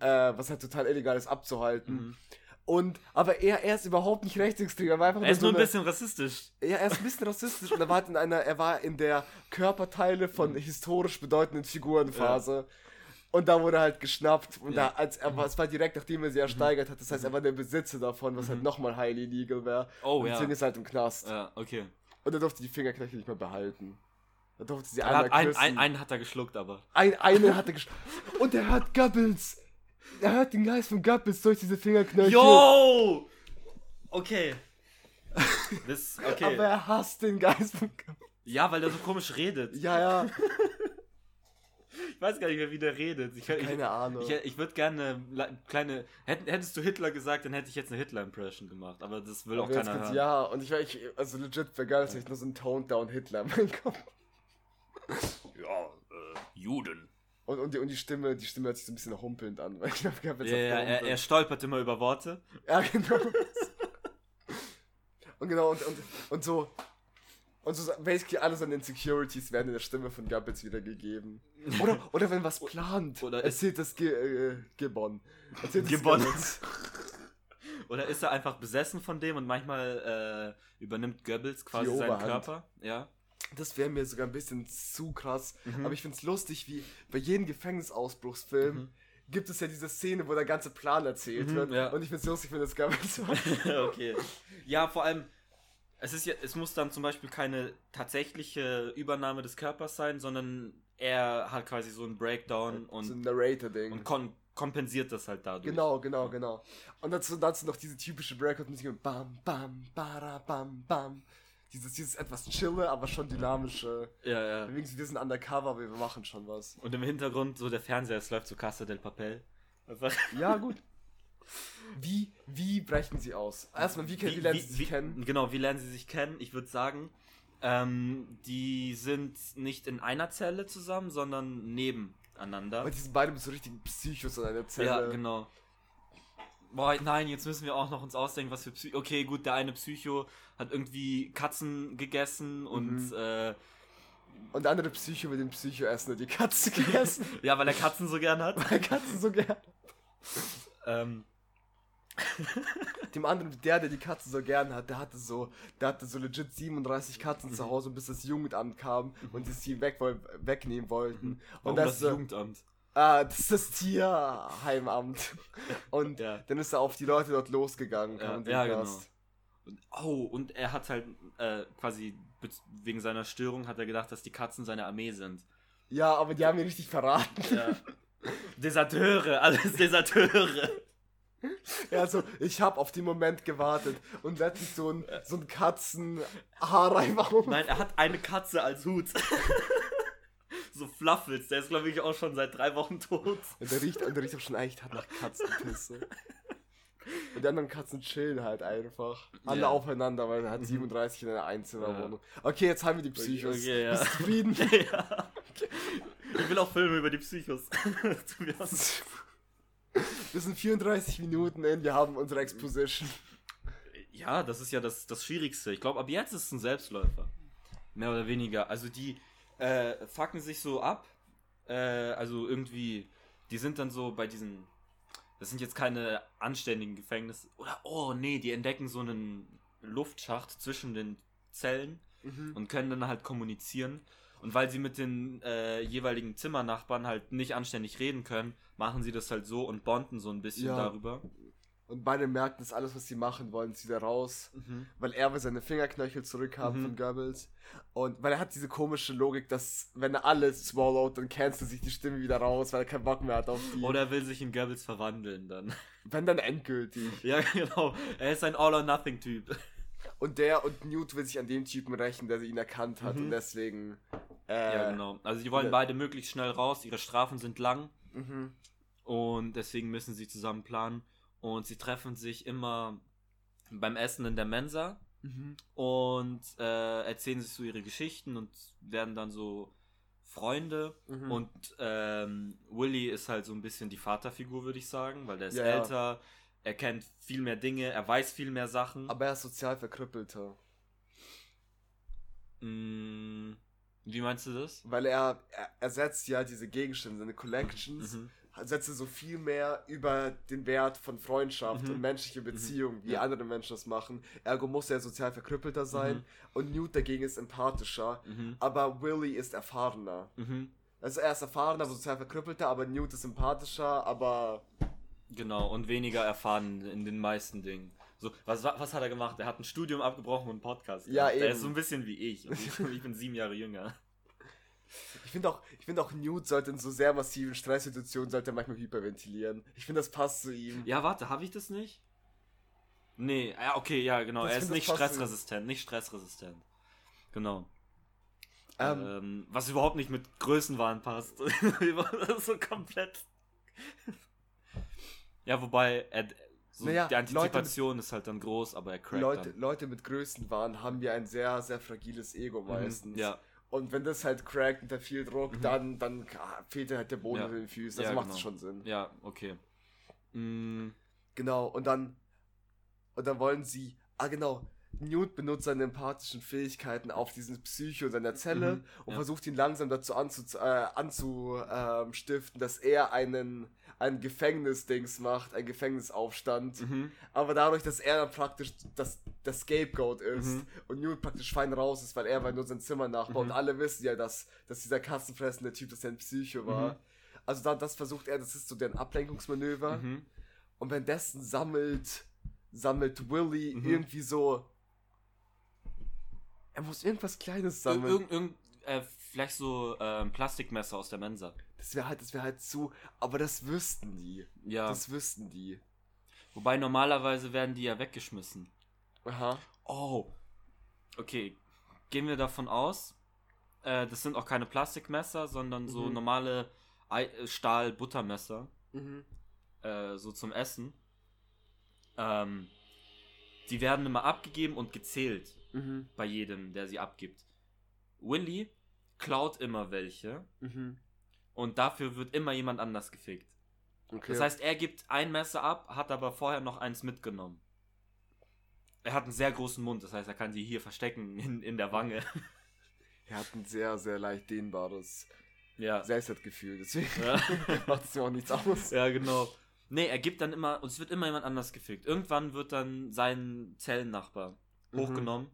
äh, was halt total illegal ist abzuhalten. Mhm. Und, aber er, er ist überhaupt nicht rechtsextrem, er war einfach Er ist so nur ein eine- bisschen rassistisch. ja, er ist ein bisschen rassistisch und er war halt in einer, er war in der Körperteile von historisch bedeutenden Figurenphase. Und da wurde er halt geschnappt und Ja. da, als er war, es war direkt nachdem er sie ersteigert hat, das heißt, er war der Besitzer davon, was halt nochmal highly illegal wäre. Oh, und ja. deswegen ist er halt im Knast. Ja, okay. Und er durfte die Fingerknöchel nicht mehr behalten. Er durfte sie Er einmal hat ein, küssen. ein, einen hat er geschluckt, aber. ein, eine hat er gesch Und er hört Goebbels. Er hört den Geist von Goebbels durch diese Fingerknöchel. Yo! Okay. Das, okay. Aber er hasst den Geist von Goebbels. ja, weil der so komisch redet. Ja, ja. *laughs* Ich weiß gar nicht mehr, wie der redet. Ich, ich, Keine Ahnung. Ich, ich würde gerne eine kleine. Hätt, hättest du Hitler gesagt, dann hätte ich jetzt eine Hitler-Impression gemacht. Aber das will auch Aber keiner kurz, hören. Ja, und ich, ich also legit wäre geil, dass ich nur so einen Toned Down Hitler in meinem Kopf. Ja, äh, Juden. Und, und, die, und die Stimme, die Stimme hört sich so ein bisschen humpelnd an, weil ich glaube, ich Ja, jetzt ja, er, er stolpert immer über Worte. Ja, genau. *laughs* und genau, und, und, und so. Und so basically alle seine Insecurities werden in der Stimme von Goebbels wiedergegeben. *laughs* Oder, oder wenn was plant, Oder erzählt das Ge äh, Gibbon. Erzählt das Gibbon. Goebbels. *laughs* Oder ist er einfach besessen von dem und manchmal äh, übernimmt Goebbels quasi seinen. Körper? Ja. Das wäre mir sogar ein bisschen zu krass. Mhm. Aber ich find's lustig, wie bei jedem Gefängnisausbruchsfilm Mhm. gibt es ja diese Szene, wo der ganze Plan erzählt Mhm, wird. ja. Und ich find's lustig, wenn das Goebbels *laughs* war. okay. Ja, vor allem, es ist ja, es muss dann zum Beispiel keine tatsächliche Übernahme des Körpers sein, sondern er hat quasi so einen Breakdown so und, ein Narrator-Ding. und kon kompensiert das halt dadurch. Genau, genau, genau. Und dazu, dazu noch diese typische Breakout-Musik mit Bam, Bam, Bara, Bam, Bam. Dieses, dieses etwas chille, aber schon dynamische. Ja, ja. Wenigstens wir sind undercover, aber wir machen schon was. Und im Hintergrund so der Fernseher, es läuft so Casa del Papel. Einfach. Ja, gut. Wie, wie brechen sie aus? Erstmal, wie, kennen- wie lernen sie sich wie, kennen? Genau, wie lernen sie sich kennen? Ich würde sagen, ähm, die sind nicht in einer Zelle zusammen, sondern nebeneinander. Aber die sind beide mit so richtigen Psychos in einer Zelle. Ja, genau. Boah, nein, jetzt müssen wir auch noch uns ausdenken, was für Psycho. Okay, gut, der eine Psycho hat irgendwie Katzen gegessen und Mhm. äh, Und der andere Psycho mit dem Psycho essen und die Katze *laughs* gegessen. ja, weil er Katzen so gern hat. Weil Katzen so gern. ähm, *laughs* Dem anderen, der, der die Katze so gern hat, der hatte so, der hatte so legit 37 Katzen Mhm. zu Hause, bis das Jugendamt kam und die sie weg, wegnehmen wollten. Und warum das, das so, Jugendamt? ah, das ist das Tierheimamt. *laughs* Und Ja. dann ist er auf die Leute dort losgegangen. Ja, und ja, genau. Und, oh, und er hat halt äh, quasi wegen seiner Störung hat er gedacht, dass die Katzen seine Armee sind. Ja, aber die haben ihn richtig verraten. Ja. *laughs* Deserteure, alles Deserteure. Ja, so, ich habe auf den Moment gewartet und letztens so ein, so ein Katzenhaarreif Nein, er hat eine Katze als Hut. *laughs* so Fluffles, der ist glaube ich auch schon seit drei Wochen tot. Und der riecht, und der riecht auch schon eigentlich hart nach Katzenpisse. Und die anderen Katzen chillen halt einfach. Alle Ja. aufeinander, weil er hat 37 in einer Einzimmerwohnung. Okay, jetzt haben wir die Psychos. Okay, ja. Bist du zufrieden? *laughs* ja. Ich will auch Filme über die Psychos. *laughs* Wir sind 34 Minuten in, wir haben unsere Exposition. Ja, das ist ja das, das Schwierigste. Ich glaube, ab jetzt ist es ein Selbstläufer. Mehr oder weniger. Also die äh, fucken sich so ab. Äh, also irgendwie, die sind dann so bei diesen. Das sind jetzt keine anständigen Gefängnisse. Oder, oh nee, die entdecken so einen Luftschacht zwischen den Zellen Mhm. und können dann halt kommunizieren. Und weil sie mit den äh, jeweiligen Zimmernachbarn halt nicht anständig reden können, machen sie das halt so und bonden so ein bisschen Ja. darüber. Und beide merken, dass alles, was sie machen wollen, zieht er raus. Weil er will seine Fingerknöchel zurückhaben Mhm. von Goebbels. Und weil er hat diese komische Logik, dass wenn er alles swallowt, dann cancelt sich die Stimme wieder raus, weil er keinen Bock mehr hat auf die. Oder er will sich in Goebbels verwandeln dann. wenn dann endgültig. *laughs* ja, genau. Er ist ein All-or-Nothing-Typ. Und der und Newt will sich an dem Typen rächen, der ihn erkannt hat. Mhm. Und deswegen. Äh, Ja, genau. Also die wollen ja. beide möglichst schnell raus. Ihre Strafen sind lang. Mhm. Und deswegen müssen sie zusammen planen. Und sie treffen sich immer beim Essen in der Mensa. Mhm. Und äh, erzählen sich so ihre Geschichten und werden dann so Freunde. Mhm. Und ähm, Willy ist halt so ein bisschen die Vaterfigur, würde ich sagen, weil der ist ja. älter, er kennt viel mehr Dinge, er weiß viel mehr Sachen. Aber er ist sozial verkrüppelter. Mm, wie meinst du das? Weil er, er ersetzt ja diese Gegenstände, seine Collections, Mhm. setzt er so viel mehr über den Wert von Freundschaft Mhm. und menschliche Beziehungen, wie Ja. andere Menschen das machen. Ergo muss er sozial verkrüppelter sein. Mhm. Und Newt dagegen ist empathischer. Mhm. Aber Willy ist erfahrener. Mhm. Also er ist erfahrener, sozial verkrüppelter, aber Newt ist sympathischer, aber Genau, und weniger erfahren in den meisten Dingen. So, was, was hat er gemacht? Er hat ein Studium abgebrochen und einen Podcast. Ja, gemacht. Er eben. ist so ein bisschen wie ich. Und ich, ich bin sieben Jahre jünger. ich finde auch, ich finde auch Newt sollte in so sehr massiven Stresssituationen sollte er manchmal hyperventilieren. Ich finde, das passt zu ihm. Ja, warte, habe ich das nicht? Nee, ja, okay, ja, genau. Das er ist nicht stressresistent, nicht stressresistent. Genau. Ähm, Ähm, was überhaupt nicht mit Größenwahn passt. *laughs* das ist so komplett. Ja, wobei, er, so, Naja, die Antizipation ist halt dann groß, aber er crackt Leute, dann. Leute mit Größenwahn haben ja ein sehr, sehr fragiles Ego meistens. Mhm, ja, Und wenn das halt crackt unter viel Druck, Mhm. dann, dann ah, fehlt dir halt der Boden Ja. unter den Füßen. Das Ja, macht genau. schon Sinn. ja, okay. Mm, Genau, und dann, und dann wollen sie, ah genau, Newt benutzt seine empathischen Fähigkeiten auf diesen Psycho in seiner Zelle Mhm, und ja. versucht ihn langsam dazu anzustiften, äh, anzustiften, dass er einen, ein Gefängnisdings macht, ein Gefängnisaufstand. mhm. Aber dadurch, dass er dann praktisch das, das Scapegoat ist Mhm. und Newt praktisch fein raus ist, weil er war nur sein Zimmer nachbaut Mhm. und alle wissen ja, dass, dass dieser katzenfressende Typ, dass er ein Psycho war. Mhm. Also da, das versucht er, das ist so deren Ablenkungsmanöver. Mhm. Und währenddessen sammelt, sammelt Willy Mhm. irgendwie so. Er muss irgendwas Kleines Ir sammeln. irgend, irgend, äh, vielleicht so ähm, Plastikmesser aus der Mensa. Das wäre halt, das wäre halt zu. Aber das wüssten die. Ja. Das wüssten die. Wobei normalerweise werden die ja weggeschmissen. Aha. Oh. Okay. Gehen wir davon aus. Äh, das sind auch keine Plastikmesser, sondern so Mhm. normale Ei- äh, Stahl-Buttermesser. Mhm. Äh, so zum Essen. Ähm, die werden immer abgegeben und gezählt Mhm. bei jedem, der sie abgibt. Willy klaut immer welche Mhm. Und dafür wird immer jemand anders gefickt. Okay. Das heißt, er gibt ein Messer ab, hat aber vorher noch eins mitgenommen. Er hat einen sehr großen Mund, das heißt, er kann sie hier verstecken in, in der Wange. er hat ein sehr, sehr leicht dehnbares Ja. Selbstwertgefühl. Deswegen Ja. *laughs* macht es mir auch nichts aus. ja, genau. Nee, er gibt dann immer, und es wird immer jemand anders gefickt. Irgendwann wird dann sein Zellennachbar Mhm. hochgenommen.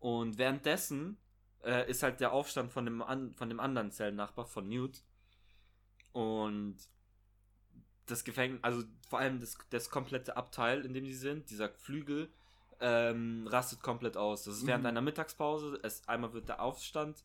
Und währenddessen äh, ist halt der Aufstand von dem, an, von dem anderen Zellennachbar, von Newt. Und das Gefängnis, also vor allem das, das komplette Abteil, in dem sie sind, dieser Flügel, ähm, rastet komplett aus. Das ist während Mhm. einer Mittagspause. Es, einmal wird der Aufstand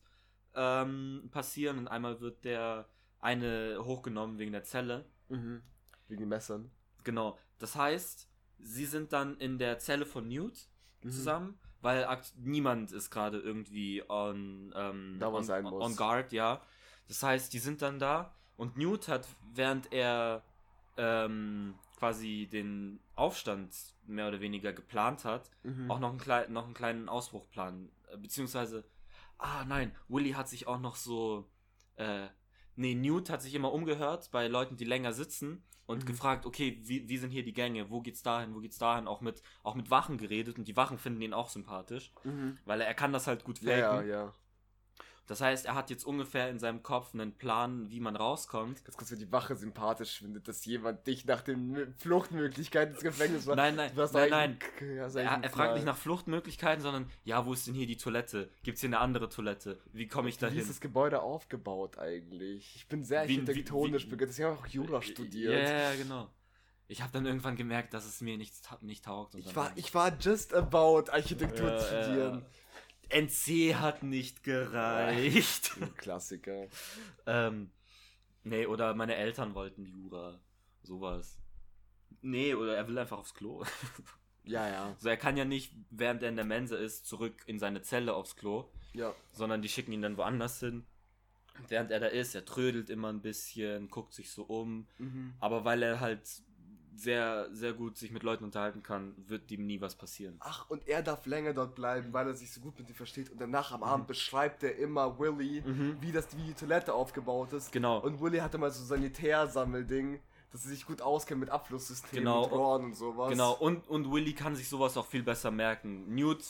ähm, passieren und einmal wird der eine hochgenommen wegen der Zelle. Mhm. Wegen den Messern. Genau. Das heißt, sie sind dann in der Zelle von Newt Mhm. zusammen, weil niemand ist gerade irgendwie on, ähm, on, sein on, muss. on guard, ja. Das heißt, die sind dann da und Newt hat, während er ähm, quasi den Aufstand mehr oder weniger geplant hat, Mhm. auch noch einen, klei noch einen kleinen Ausbruchplan. Äh, Beziehungsweise, ah nein, Willy hat sich auch noch so äh, Nee, Newt hat sich immer umgehört bei Leuten, die länger sitzen und Mhm. gefragt, okay, wie, wie sind hier die Gänge? Wo geht's dahin? Wo geht's dahin? Auch mit, auch mit Wachen geredet und die Wachen finden ihn auch sympathisch, weil er, er kann das halt gut Ja, ja, faken. ja. Das heißt, er hat jetzt ungefähr in seinem Kopf einen Plan, wie man rauskommt. Ganz kurz, wenn die Wache sympathisch findet, dass jemand dich nach den Fluchtmöglichkeiten ins Gefängnis war. Nein, nein, nein, nein. Er, er fragt nicht nach Fluchtmöglichkeiten, sondern ja, wo ist denn hier die Toilette? Gibt's hier eine andere Toilette? Wie komme ich Wie dahin? ist das Gebäude aufgebaut eigentlich? Ich bin sehr Wie- wie- architektonisch wie- begabt, deswegen habe ich auch Jura studiert. Ja, ja, genau. Ich habe dann irgendwann gemerkt, dass es mir nichts ta nicht taugt. Ich war, ich war just about Architektur Ja, zu ja, studieren. NC hat nicht gereicht. Ein Klassiker. ähm, nee, oder meine Eltern wollten Jura. Sowas. Nee, oder er will einfach aufs Klo. *laughs* Ja, ja. Also er kann ja nicht, während er in der Mensa ist, zurück in seine Zelle aufs Klo, Ja. sondern die schicken ihn dann woanders hin. Während er da ist, er trödelt immer ein bisschen, guckt sich so um. Mhm. Aber weil er halt sehr, sehr gut sich mit Leuten unterhalten kann, wird ihm nie was passieren. Ach, und er darf länger dort bleiben, weil er sich so gut mit dir versteht. Und danach am Mhm. Abend beschreibt er immer Willy, Mhm. wie, das, wie die Toilette aufgebaut ist. Genau. Und Willy hatte mal so ein Sanitärsammelding, dass er sich gut auskennt mit Abflusssystemen Genau. und Rohren und sowas. Genau, und, und Willy kann sich sowas auch viel besser merken. Newt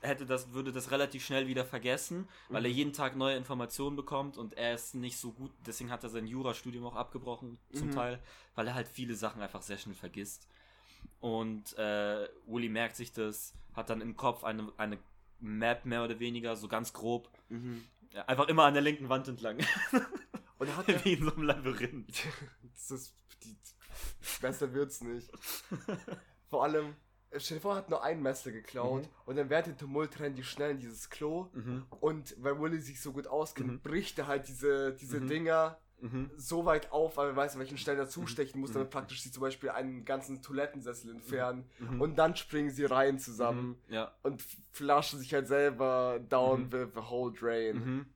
hätte das, würde das relativ schnell wieder vergessen, weil er Mhm. jeden Tag neue Informationen bekommt und er ist nicht so gut, deswegen hat er sein Jurastudium auch abgebrochen, zum Mhm. Teil, weil er halt viele Sachen einfach sehr schnell vergisst. Und äh, Willy merkt sich das, hat dann im Kopf eine, eine Map mehr oder weniger, so ganz grob, Mhm. ja, einfach immer an der linken Wand entlang, Und er hat ja, *laughs* wie in so einem Labyrinth. *laughs* das ist, die, besser wird's nicht. Vor allem, äh, stell dir vor, er hat nur ein Messer geklaut Mhm. und dann während dem Tumult rennen die schnell in dieses Klo Mhm. und weil Willy sich so gut auskennt, Mhm. bricht er halt diese, diese Mhm. Dinger Mhm. so weit auf, weil er weiß, an welchen Stellen er zustechen muss, Mhm. damit praktisch sie zum Beispiel einen ganzen Toilettensessel entfernen und dann springen sie rein zusammen. Ja. und flaschen sich halt selber down Mhm. the, whole drain.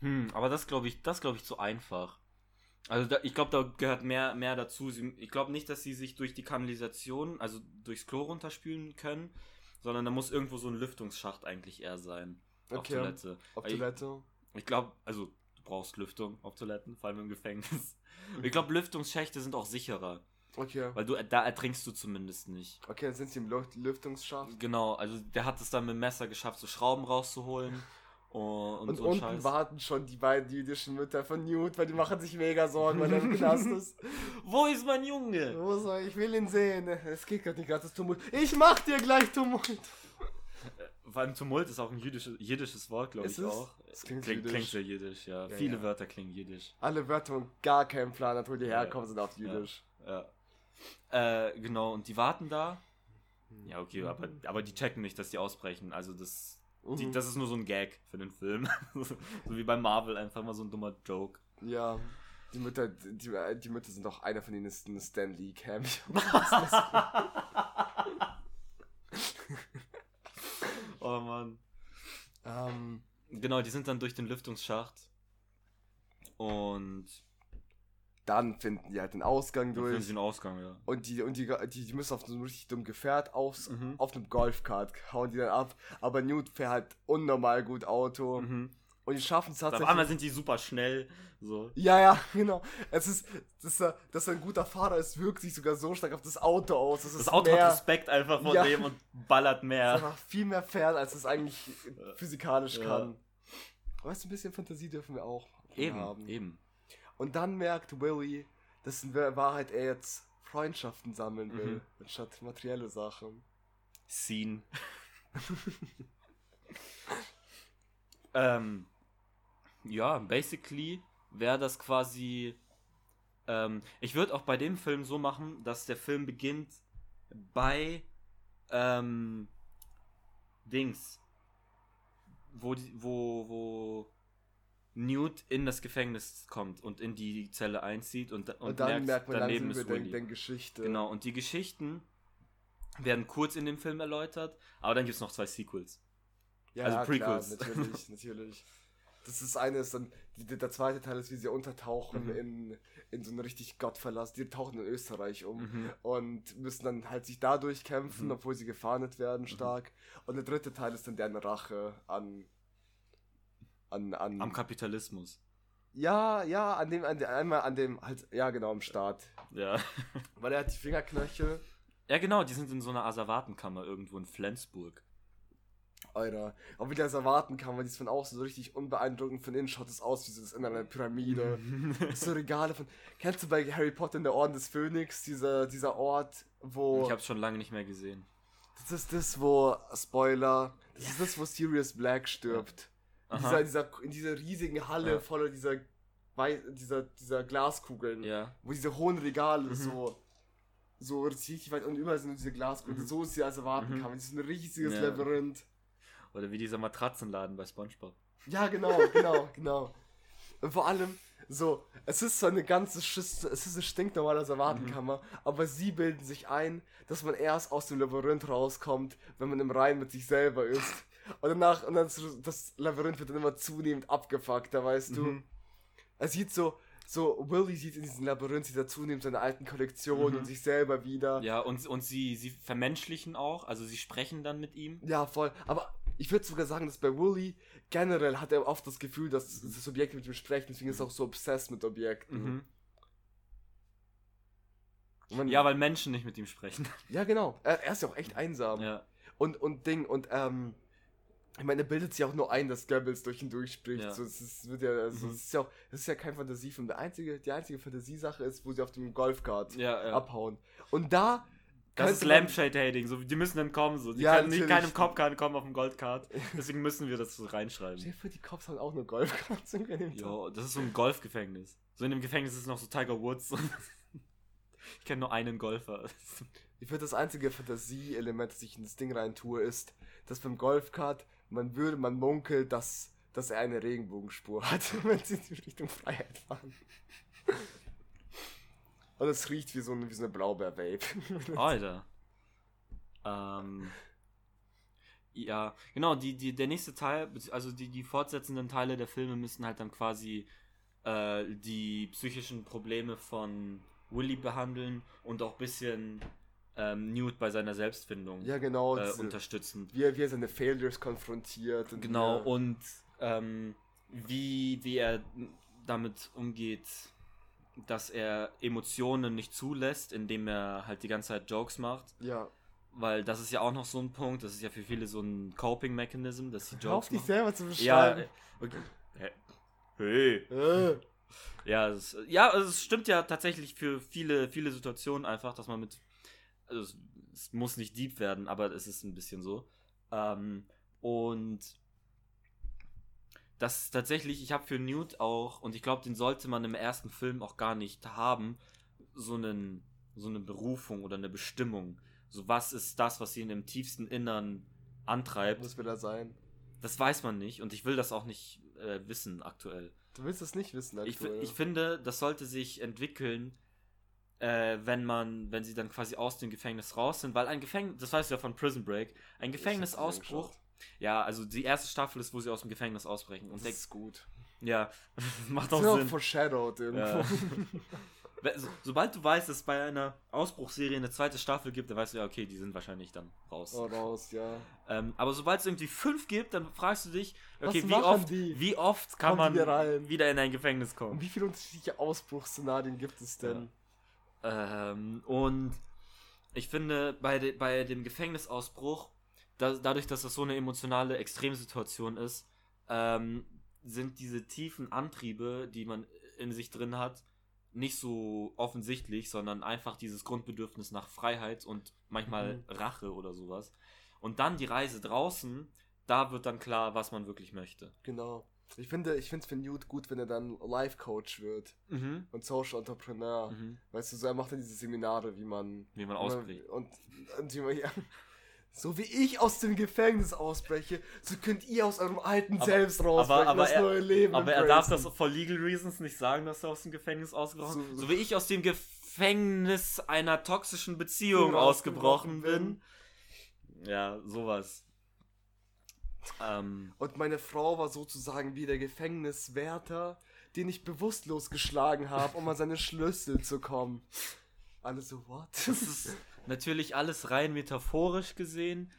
Hm, aber das glaube ich, das glaube ich zu einfach. Also da, ich glaube, da gehört mehr, mehr dazu. Sie, ich glaube nicht, dass sie sich durch die Kanalisation, also durchs Klo runterspülen können, sondern da muss irgendwo so ein Lüftungsschacht eigentlich eher sein. Auf Okay. Toilette. Auf Ich- Toilette. Ich glaube, also du brauchst Lüftung auf Toiletten, vor allem im Gefängnis. Ich glaube, Lüftungsschächte sind auch sicherer, Okay. weil du da ertrinkst du zumindest nicht. Okay, dann sind sie im Lüft Lüftungsschacht. Genau, also der hat es dann mit dem Messer geschafft, so Schrauben rauszuholen *laughs* und, und, Und so unten Scheiß. warten schon die beiden jüdischen Mütter von Newt, weil die machen sich mega Sorgen, weil er im Knast ist. *laughs* Wo ist mein Junge? Wo soll ich will ihn sehen. Es geht gerade nicht gerade das Tumult. Ich mach dir gleich Tumult. Vor allem Tumult ist auch ein jüdisches, jiddisches Wort, glaube Ist ich es? auch. Das klingt klingt, jüdisch. klingt sehr jiddisch, ja. Ja, Viele ja. Wörter klingen jiddisch. Alle Wörter und gar keinen Plan wo die Ja. herkommen, sind auf Jüdisch. Ja. Äh, genau, und die warten da. Ja, okay, aber, aber die checken nicht, dass die ausbrechen. Also das, die, Mhm. das ist nur so ein Gag für den Film. *laughs* so wie bei Marvel, einfach mal so ein dummer Joke. Ja. Die Mütter, die, die Mütter sind doch einer von ihnen ist Stan Lee Cameo. *laughs* *laughs* Oh Mann. ähm, Genau, die sind dann durch den Lüftungsschacht. Und dann finden die halt den Ausgang dann finden durch. sie einen Ausgang, ja. Und die, und die, die, die müssen auf so einem richtig dummen Gefährt aufs, Mhm. auf einem Golfkart hauen die dann ab. Aber Newt fährt halt unnormal gut Auto. Mhm. Und die schaffen es Auf tatsächlich. einmal sind die super schnell. So. Ja, ja, *laughs* genau. Es ist, dass er, dass er ein guter Fahrer ist, wirkt sich sogar so stark auf das Auto aus. Das, Das ist Auto mehr, hat Respekt einfach vor Ja. dem und ballert mehr. einfach viel mehr fern, als es eigentlich physikalisch Ja. kann. Weißt du, ein bisschen Fantasie dürfen wir auch Eben, haben. eben. Und dann merkt Willy, dass in Wahrheit er jetzt Freundschaften sammeln will, Mhm. anstatt materielle Sachen. Scene. *laughs* ähm, ja, basically wäre das quasi. Ähm, ich würde auch bei dem Film so machen, dass der Film beginnt bei ähm, Dings, wo, wo, wo Newt in das Gefängnis kommt und in die Zelle einzieht und, und, Und, dann merkt man daneben ist den, den Geschichte. Genau, und die Geschichten werden kurz in dem Film erläutert, aber dann gibt es noch zwei Sequels. Ja, Also Prequels. Klar, natürlich, *laughs* natürlich. Das ist eine, ist dann, die, der zweite Teil ist, wie sie untertauchen Mhm. in, in so einen richtig Gottverlass. Die tauchen in Österreich um Mhm. und müssen dann halt sich dadurch kämpfen, Mhm. obwohl sie gefahndet werden stark. Und der dritte Teil ist dann deren Rache an, an, an Am Kapitalismus. Ja, ja, an dem, an dem, einmal an dem, halt, ja, genau, am Start. Ja. *laughs* Weil er hat die Fingerknöchel. Ja, genau, die sind in so einer Asservatenkammer irgendwo in Flensburg. Alter. Auch erwarten kann, weil die ist von außen so richtig unbeeindruckend von innen schaut es aus wie so das in einer Pyramide. *laughs* so Regale von. Kennst du bei Harry Potter in der Orden des Phönix, dieser, dieser Ort, wo. Ich hab's schon lange nicht mehr gesehen. Das ist das, wo. Spoiler. Das ist das, wo Sirius Black stirbt. In dieser, dieser, in dieser riesigen Halle Ja. voller dieser, dieser, dieser Glaskugeln. Ja. Wo diese hohen Regale Mhm. so. So richtig weit und überall sind diese Glaskugeln. Mhm. So ist sie als erwarten Mhm. kann. Das ist ein riesiges Ja. Labyrinth. Oder wie dieser Matratzenladen bei Spongebob. Ja, genau, genau, *laughs* genau. Und vor allem, so, es ist so eine ganze Schiss, es ist eine stinknormale Asservatenkammer, aber sie bilden sich ein, dass man erst aus dem Labyrinth rauskommt, wenn man im Rein mit sich selber ist. Und danach, und dann das Labyrinth wird dann immer zunehmend abgefuckt, da weißt du. Mhm. Er sieht so, so, Willy sieht in diesem Labyrinth, sieht er zunehmend seine alten Kollektionen Mhm. und sich selber wieder. Ja, und, und sie, sie vermenschlichen auch, also sie sprechen dann mit ihm. Ja, voll. Aber ich würde sogar sagen, dass bei Wooly generell hat er oft das Gefühl, dass das Objekte mit ihm sprechen, deswegen ist er auch so obsessed mit Objekten. Mhm. Man- Ja, weil Menschen nicht mit ihm sprechen. ja, genau. Er, er ist ja auch echt einsam. Ja. Und, und Ding, und ähm, ich meine, er bildet sich auch nur ein, dass Goebbels durch ihn durchspricht. Ja. So, es ist, wird ja, also, Mhm. es ist ja auch, es ist ja kein Fantasiefilm. Der einzige, die einzige Fantasiesache ist, wo sie auf dem Golfkart Ja, ja. abhauen. Und da Das ist Lampshade-Hating, so, die müssen dann kommen, so. Die Ja, können nicht, keinem Cop kann kommen auf dem Goldcard. *laughs* Deswegen müssen wir das so reinschreiben. Stell vor, die Cops haben auch dem Tag. Ja, das ist so ein Golfgefängnis. So in dem Gefängnis ist noch so Tiger Woods. *laughs* ich kenne nur einen Golfer. Ich finde, das einzige Fantasieelement, das ich in das Ding rein tue, ist, dass beim Golfkart man würde, man munkelt, dass, dass er eine Regenbogenspur *laughs* hat, wenn sie in Richtung Freiheit fahren. Und es riecht wie so eine, so eine Blaubeer-Vape. *laughs* Alter. Ähm. Ja, genau, die, die, der nächste Teil, also die, die fortsetzenden Teile der Filme müssen halt dann quasi äh, die psychischen Probleme von Willy behandeln und auch ein bisschen ähm, Newt bei seiner Selbstfindung ja, genau. äh, diese- unterstützen. wie, er, wie er seine Failures konfrontiert. Und Genau, er- und ähm, wie, wie er damit umgeht, dass er Emotionen nicht zulässt, indem er halt die ganze Zeit Jokes macht. Ja. Weil das ist ja auch noch so ein Punkt, das ist ja für viele so ein Coping-Mechanism, dass sie Hör auf Jokes dich machen. selber zu Ja, beschreiben. äh, okay. Hä? Hey. Äh. Ja, es, ja, es stimmt ja tatsächlich für viele, viele Situationen einfach, dass man mit. Also es, es muss nicht deep werden, aber es ist ein bisschen so. Ähm, und das tatsächlich, ich habe für Newt auch, und ich glaube, den sollte man im ersten Film auch gar nicht haben, so, einen, so eine Berufung oder eine Bestimmung. So, was ist das, was ihn im tiefsten Innern antreibt? Was will er sein? Das weiß man nicht und ich will das auch nicht äh, wissen aktuell. Du willst es nicht wissen, Ich, aktuell. ich finde, das sollte sich entwickeln, äh, wenn man, wenn sie dann quasi aus dem Gefängnis raus sind, weil ein Gefängnis, das weißt du ja von Prison Break, ein Gefängnisausbruch, ja, also die erste Staffel ist, wo sie aus dem Gefängnis ausbrechen und Das ist gut. ja, *laughs* macht auch Sinn. foreshadowed irgendwo. Ja. *laughs* So, sobald du weißt, dass es bei einer Ausbruchsserie eine zweite Staffel gibt, dann weißt du ja, okay, die sind wahrscheinlich dann raus. Oh, raus, ja. Ähm, aber sobald es irgendwie fünf gibt, dann fragst du dich, okay, wie oft, die? wie oft kann die man rein? wieder in ein Gefängnis Und kommen? wie viele unterschiedliche Ausbruchsszenarien gibt es denn? Ähm, und ich finde, bei, de, bei dem Gefängnisausbruch, da, dadurch, dass das so eine emotionale Extremsituation ist, ähm, sind diese tiefen Antriebe, die man in sich drin hat, nicht so offensichtlich, sondern einfach dieses Grundbedürfnis nach Freiheit und manchmal Mhm. Rache oder sowas. Und dann die Reise draußen, da wird dann klar, was man wirklich möchte. Genau. Ich finde, ich finde es für Newt gut, wenn er dann Life Coach wird Mhm. und Social Entrepreneur. Mhm. Weißt du, so er macht dann diese Seminare, wie man Wie man ausbricht. und, und wie man, ja, so wie ich aus dem Gefängnis ausbreche, so könnt ihr aus eurem alten Aber- Selbst rausbrechen, aber- aber das er- neue Leben. Aber er darf das for legal reasons nicht sagen, dass er aus dem Gefängnis ausgebrochen So- ist. So, wie ich aus dem Gefängnis einer toxischen Beziehung ausgebrochen ausgebrochen bin. Ja, sowas. Ähm, Und meine Frau war sozusagen wie der Gefängniswärter, den ich bewusstlos geschlagen habe, um an seine Schlüssel zu kommen. Alle so, what? das ist natürlich alles rein metaphorisch gesehen.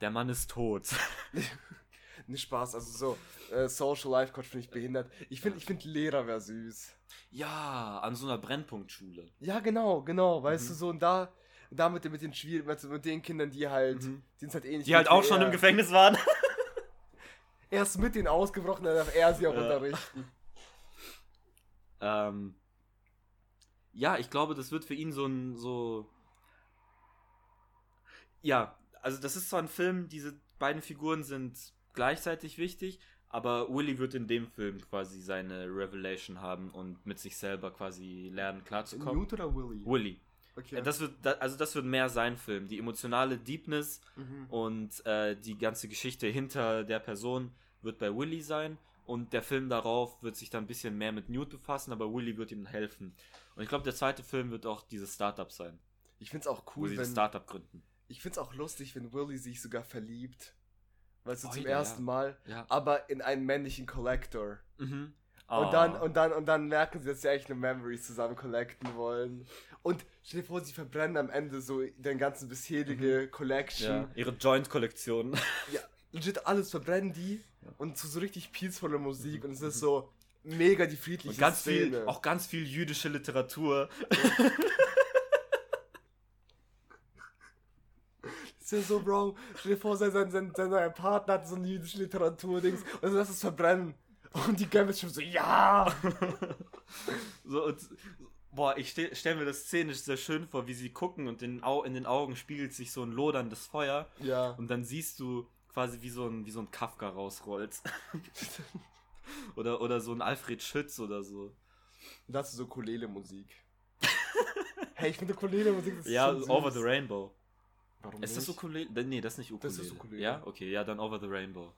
Der Mann ist tot. *laughs* Nicht Spaß, also so äh, Social Life Coach finde ich behindert. Ich finde, ich finde Lehrer wäre süß. Ja, an so einer Brennpunktschule. Ja, genau, genau, weißt Mhm. du, so und da, da mit, den- Schwier mit, mit den Kindern, die halt, Mhm. die halt ähnlich Die halt auch schon im Gefängnis waren. *laughs* Erst mit denen ausgebrochen, dann darf er sie auch Ja. unterrichten. *laughs* Ähm, ja, ich glaube, das wird für ihn so ein so. Ja, also das ist zwar ein Film, diese beiden Figuren sind gleichzeitig wichtig, aber Willy wird in dem Film quasi seine Revelation haben und mit sich selber quasi lernen klarzukommen. Newt oder Willy? Willy. Okay. Das wird, also das wird mehr sein Film. Die emotionale Deepness mhm. und äh, die ganze Geschichte hinter der Person wird bei Willy sein. Und der Film darauf wird sich dann ein bisschen mehr mit Newt befassen, aber Willy wird ihm helfen. Und ich glaube, der zweite Film wird auch dieses Startup sein, Ich find's auch wo cool, sie das wenn, Startup gründen. ich find's auch lustig, wenn Willy sich sogar verliebt. Weißt du, Oh, zum ja, ersten. Mal. Ja. Aber in einen männlichen Collector. Mhm. Und dann, und dann, und dann merken sie, dass sie eigentlich nur Memories zusammen collecten wollen. Und stell dir vor, sie verbrennen am Ende so den ganzen bisherige Collection. ja, ihre Joint-Kollektion. *laughs* Ja, legit alles verbrennen die und zu so richtig peaceful Musik und es Mhm. ist so mega die friedliche Und ganz Szene. viel, auch ganz viel jüdische Literatur. *laughs* Ist ja so, Bro. Stell dir vor, sein, sein, sein, sein Partner hat so ein jüdische Literatur-Dings und so lass es verbrennen. Und die Gambits schon so, ja! *laughs* So, und, boah, ich stell, stell mir das szenisch sehr schön vor, wie sie gucken und in, in den Augen spiegelt sich so ein loderndes Feuer. Ja. Und dann siehst du quasi wie so ein, wie so ein Kafka rausrollt. *laughs* oder, oder so ein Alfred Schütz oder so. Und dazu so Kulele-Musik. *laughs* hey, ich finde Kulele-Musik, das ist Ja, süß. Over the Rainbow. Warum Ist das nicht? Ukulele? Nee, das ist nicht Ukulele. Das ist Ukulele. Ja, okay, ja, dann Over the Rainbow.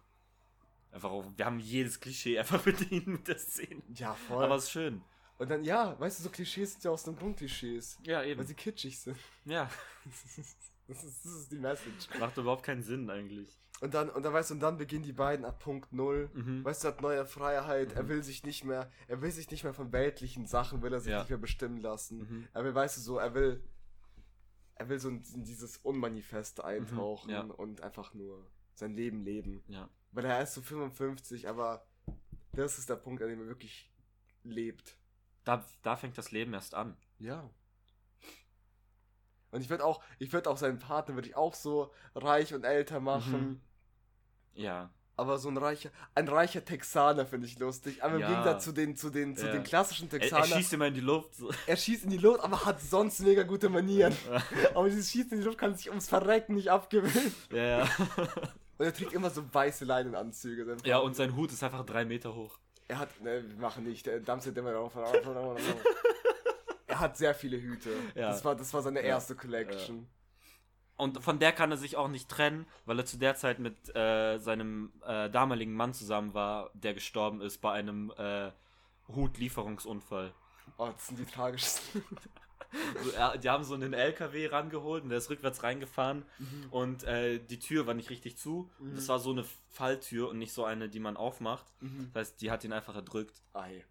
Einfach auch, wir haben jedes Klischee *laughs* einfach bedient mit der Szene. Ja, voll. Aber es ist schön. Und dann, ja, weißt du, so Klischees sind ja aus dem Grund Klischees. Ja, Weil eben. sie kitschig sind. Ja, *laughs* Das ist, das ist die Message. macht überhaupt keinen Sinn eigentlich. Und dann, und dann weißt du, und dann beginnen die beiden ab Punkt Null. Mhm. Weißt du, hat neue Freiheit, er Mhm. will sich nicht mehr, er will sich nicht mehr von weltlichen Sachen, will er sich Ja. nicht mehr bestimmen lassen. Mhm. Er will, weißt du, so, er will, er will so in, in dieses Unmanifeste eintauchen Mhm, ja. und einfach nur sein Leben leben. Ja. Weil er ist so 55, aber das ist der Punkt, an dem er wirklich lebt. Da, da fängt das Leben erst an. Ja. Und ich würde auch, ich würde auch seinen Partner würde ich auch so reich und älter machen. Mhm. Ja. Aber so ein reicher, ein reicher Texaner finde ich lustig. Aber im Ja. Gegensatz zu den, zu den, zu Ja. den klassischen Er, Texanern. er schießt immer in die Luft. *laughs* Er schießt in die Luft, aber hat sonst mega gute Manieren. *laughs* aber dieses Schießen in die Luft kann sich ums Verrecken nicht abgewöhnen. *laughs* ja, ja. Und er trägt immer so weiße Leinenanzüge. ja, und sein Hut ist einfach drei Meter hoch. Er hat, ne, wir machen nicht, der Dumpster immer drauf. Er hat sehr viele Hüte. Ja. Das, war, das war seine Ja. erste Collection. Und von der kann er sich auch nicht trennen, weil er zu der Zeit mit äh, seinem äh, damaligen Mann zusammen war, der gestorben ist bei einem äh, Hutlieferungsunfall. Oh, das sind die tragischsten. *laughs* Er, die haben so einen LKW rangeholt und der ist rückwärts reingefahren und äh, die Tür war nicht richtig zu. Mhm. Das war so eine Falltür und nicht so eine, die man aufmacht. Mhm. Das heißt, die hat ihn einfach erdrückt. Ei.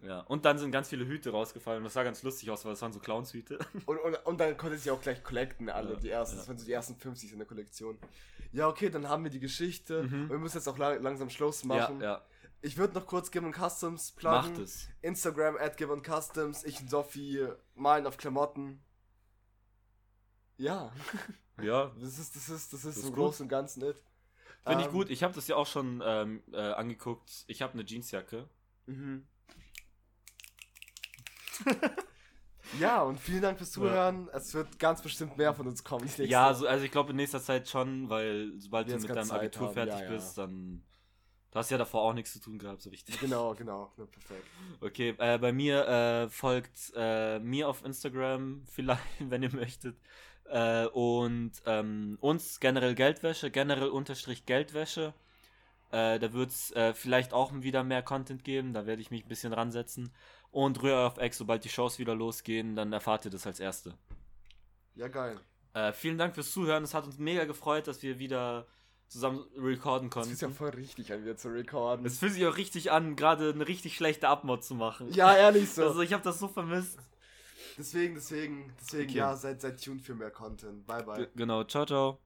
Ja. Und dann sind ganz viele Hüte rausgefallen und das sah ganz lustig aus, weil das waren so Clownshüte. *laughs* Und, und, und dann konnte sie auch gleich collecten, alle. Ja, die ersten, ja. das waren so die ersten 50 in der Kollektion. Ja, okay, dann haben wir die Geschichte. Mhm. Und wir müssen jetzt auch la langsam Schluss machen. Ja, ja. Ich würde noch kurz Gibbon Customs pluggen. Macht es. Instagram at Gibbon Customs. Ich und Sophie malen auf Klamotten. Ja, *laughs* Ja, das ist, das ist, das ist, Das im. Großen und Ganzen it. Finde ich Ähm, gut. Ich habe das ja auch schon ähm, äh, angeguckt. Ich habe eine Jeansjacke. Mhm. *laughs* ja, und vielen Dank fürs Zuhören. Es wird ganz bestimmt mehr von uns kommen. Ja, so, also ich glaube in nächster Zeit schon, weil sobald Wir du mit deinem Zeit Abitur haben, fertig ja, ja. bist, dann. Du hast ja davor auch nichts zu tun gehabt, so richtig. Genau, *laughs* genau. Ja, perfekt. Okay, äh, bei mir äh, folgt äh, mir auf Instagram, vielleicht, *laughs* wenn ihr möchtet. Äh, und ähm, uns generell Geldwäsche, generell unterstrich Geldwäsche. Äh, da wird es äh, vielleicht auch wieder mehr Content geben, da werde ich mich ein bisschen ransetzen. Und Rühr auf Ex, sobald die Shows wieder losgehen, dann erfahrt ihr das als Erste. Ja, geil. Vielen Dank fürs Zuhören. Es hat uns mega gefreut, dass wir wieder zusammen recorden Das ist ja konnten. voll richtig an, wieder zu recorden. Es fühlt sich auch richtig an, gerade eine richtig schlechte Abmod zu machen. Ja, ehrlich so. Also ich habe das so vermisst. deswegen, deswegen, deswegen, Okay. ja, seid, seid tuned für mehr Content. Bye, bye. G genau, ciao, ciao.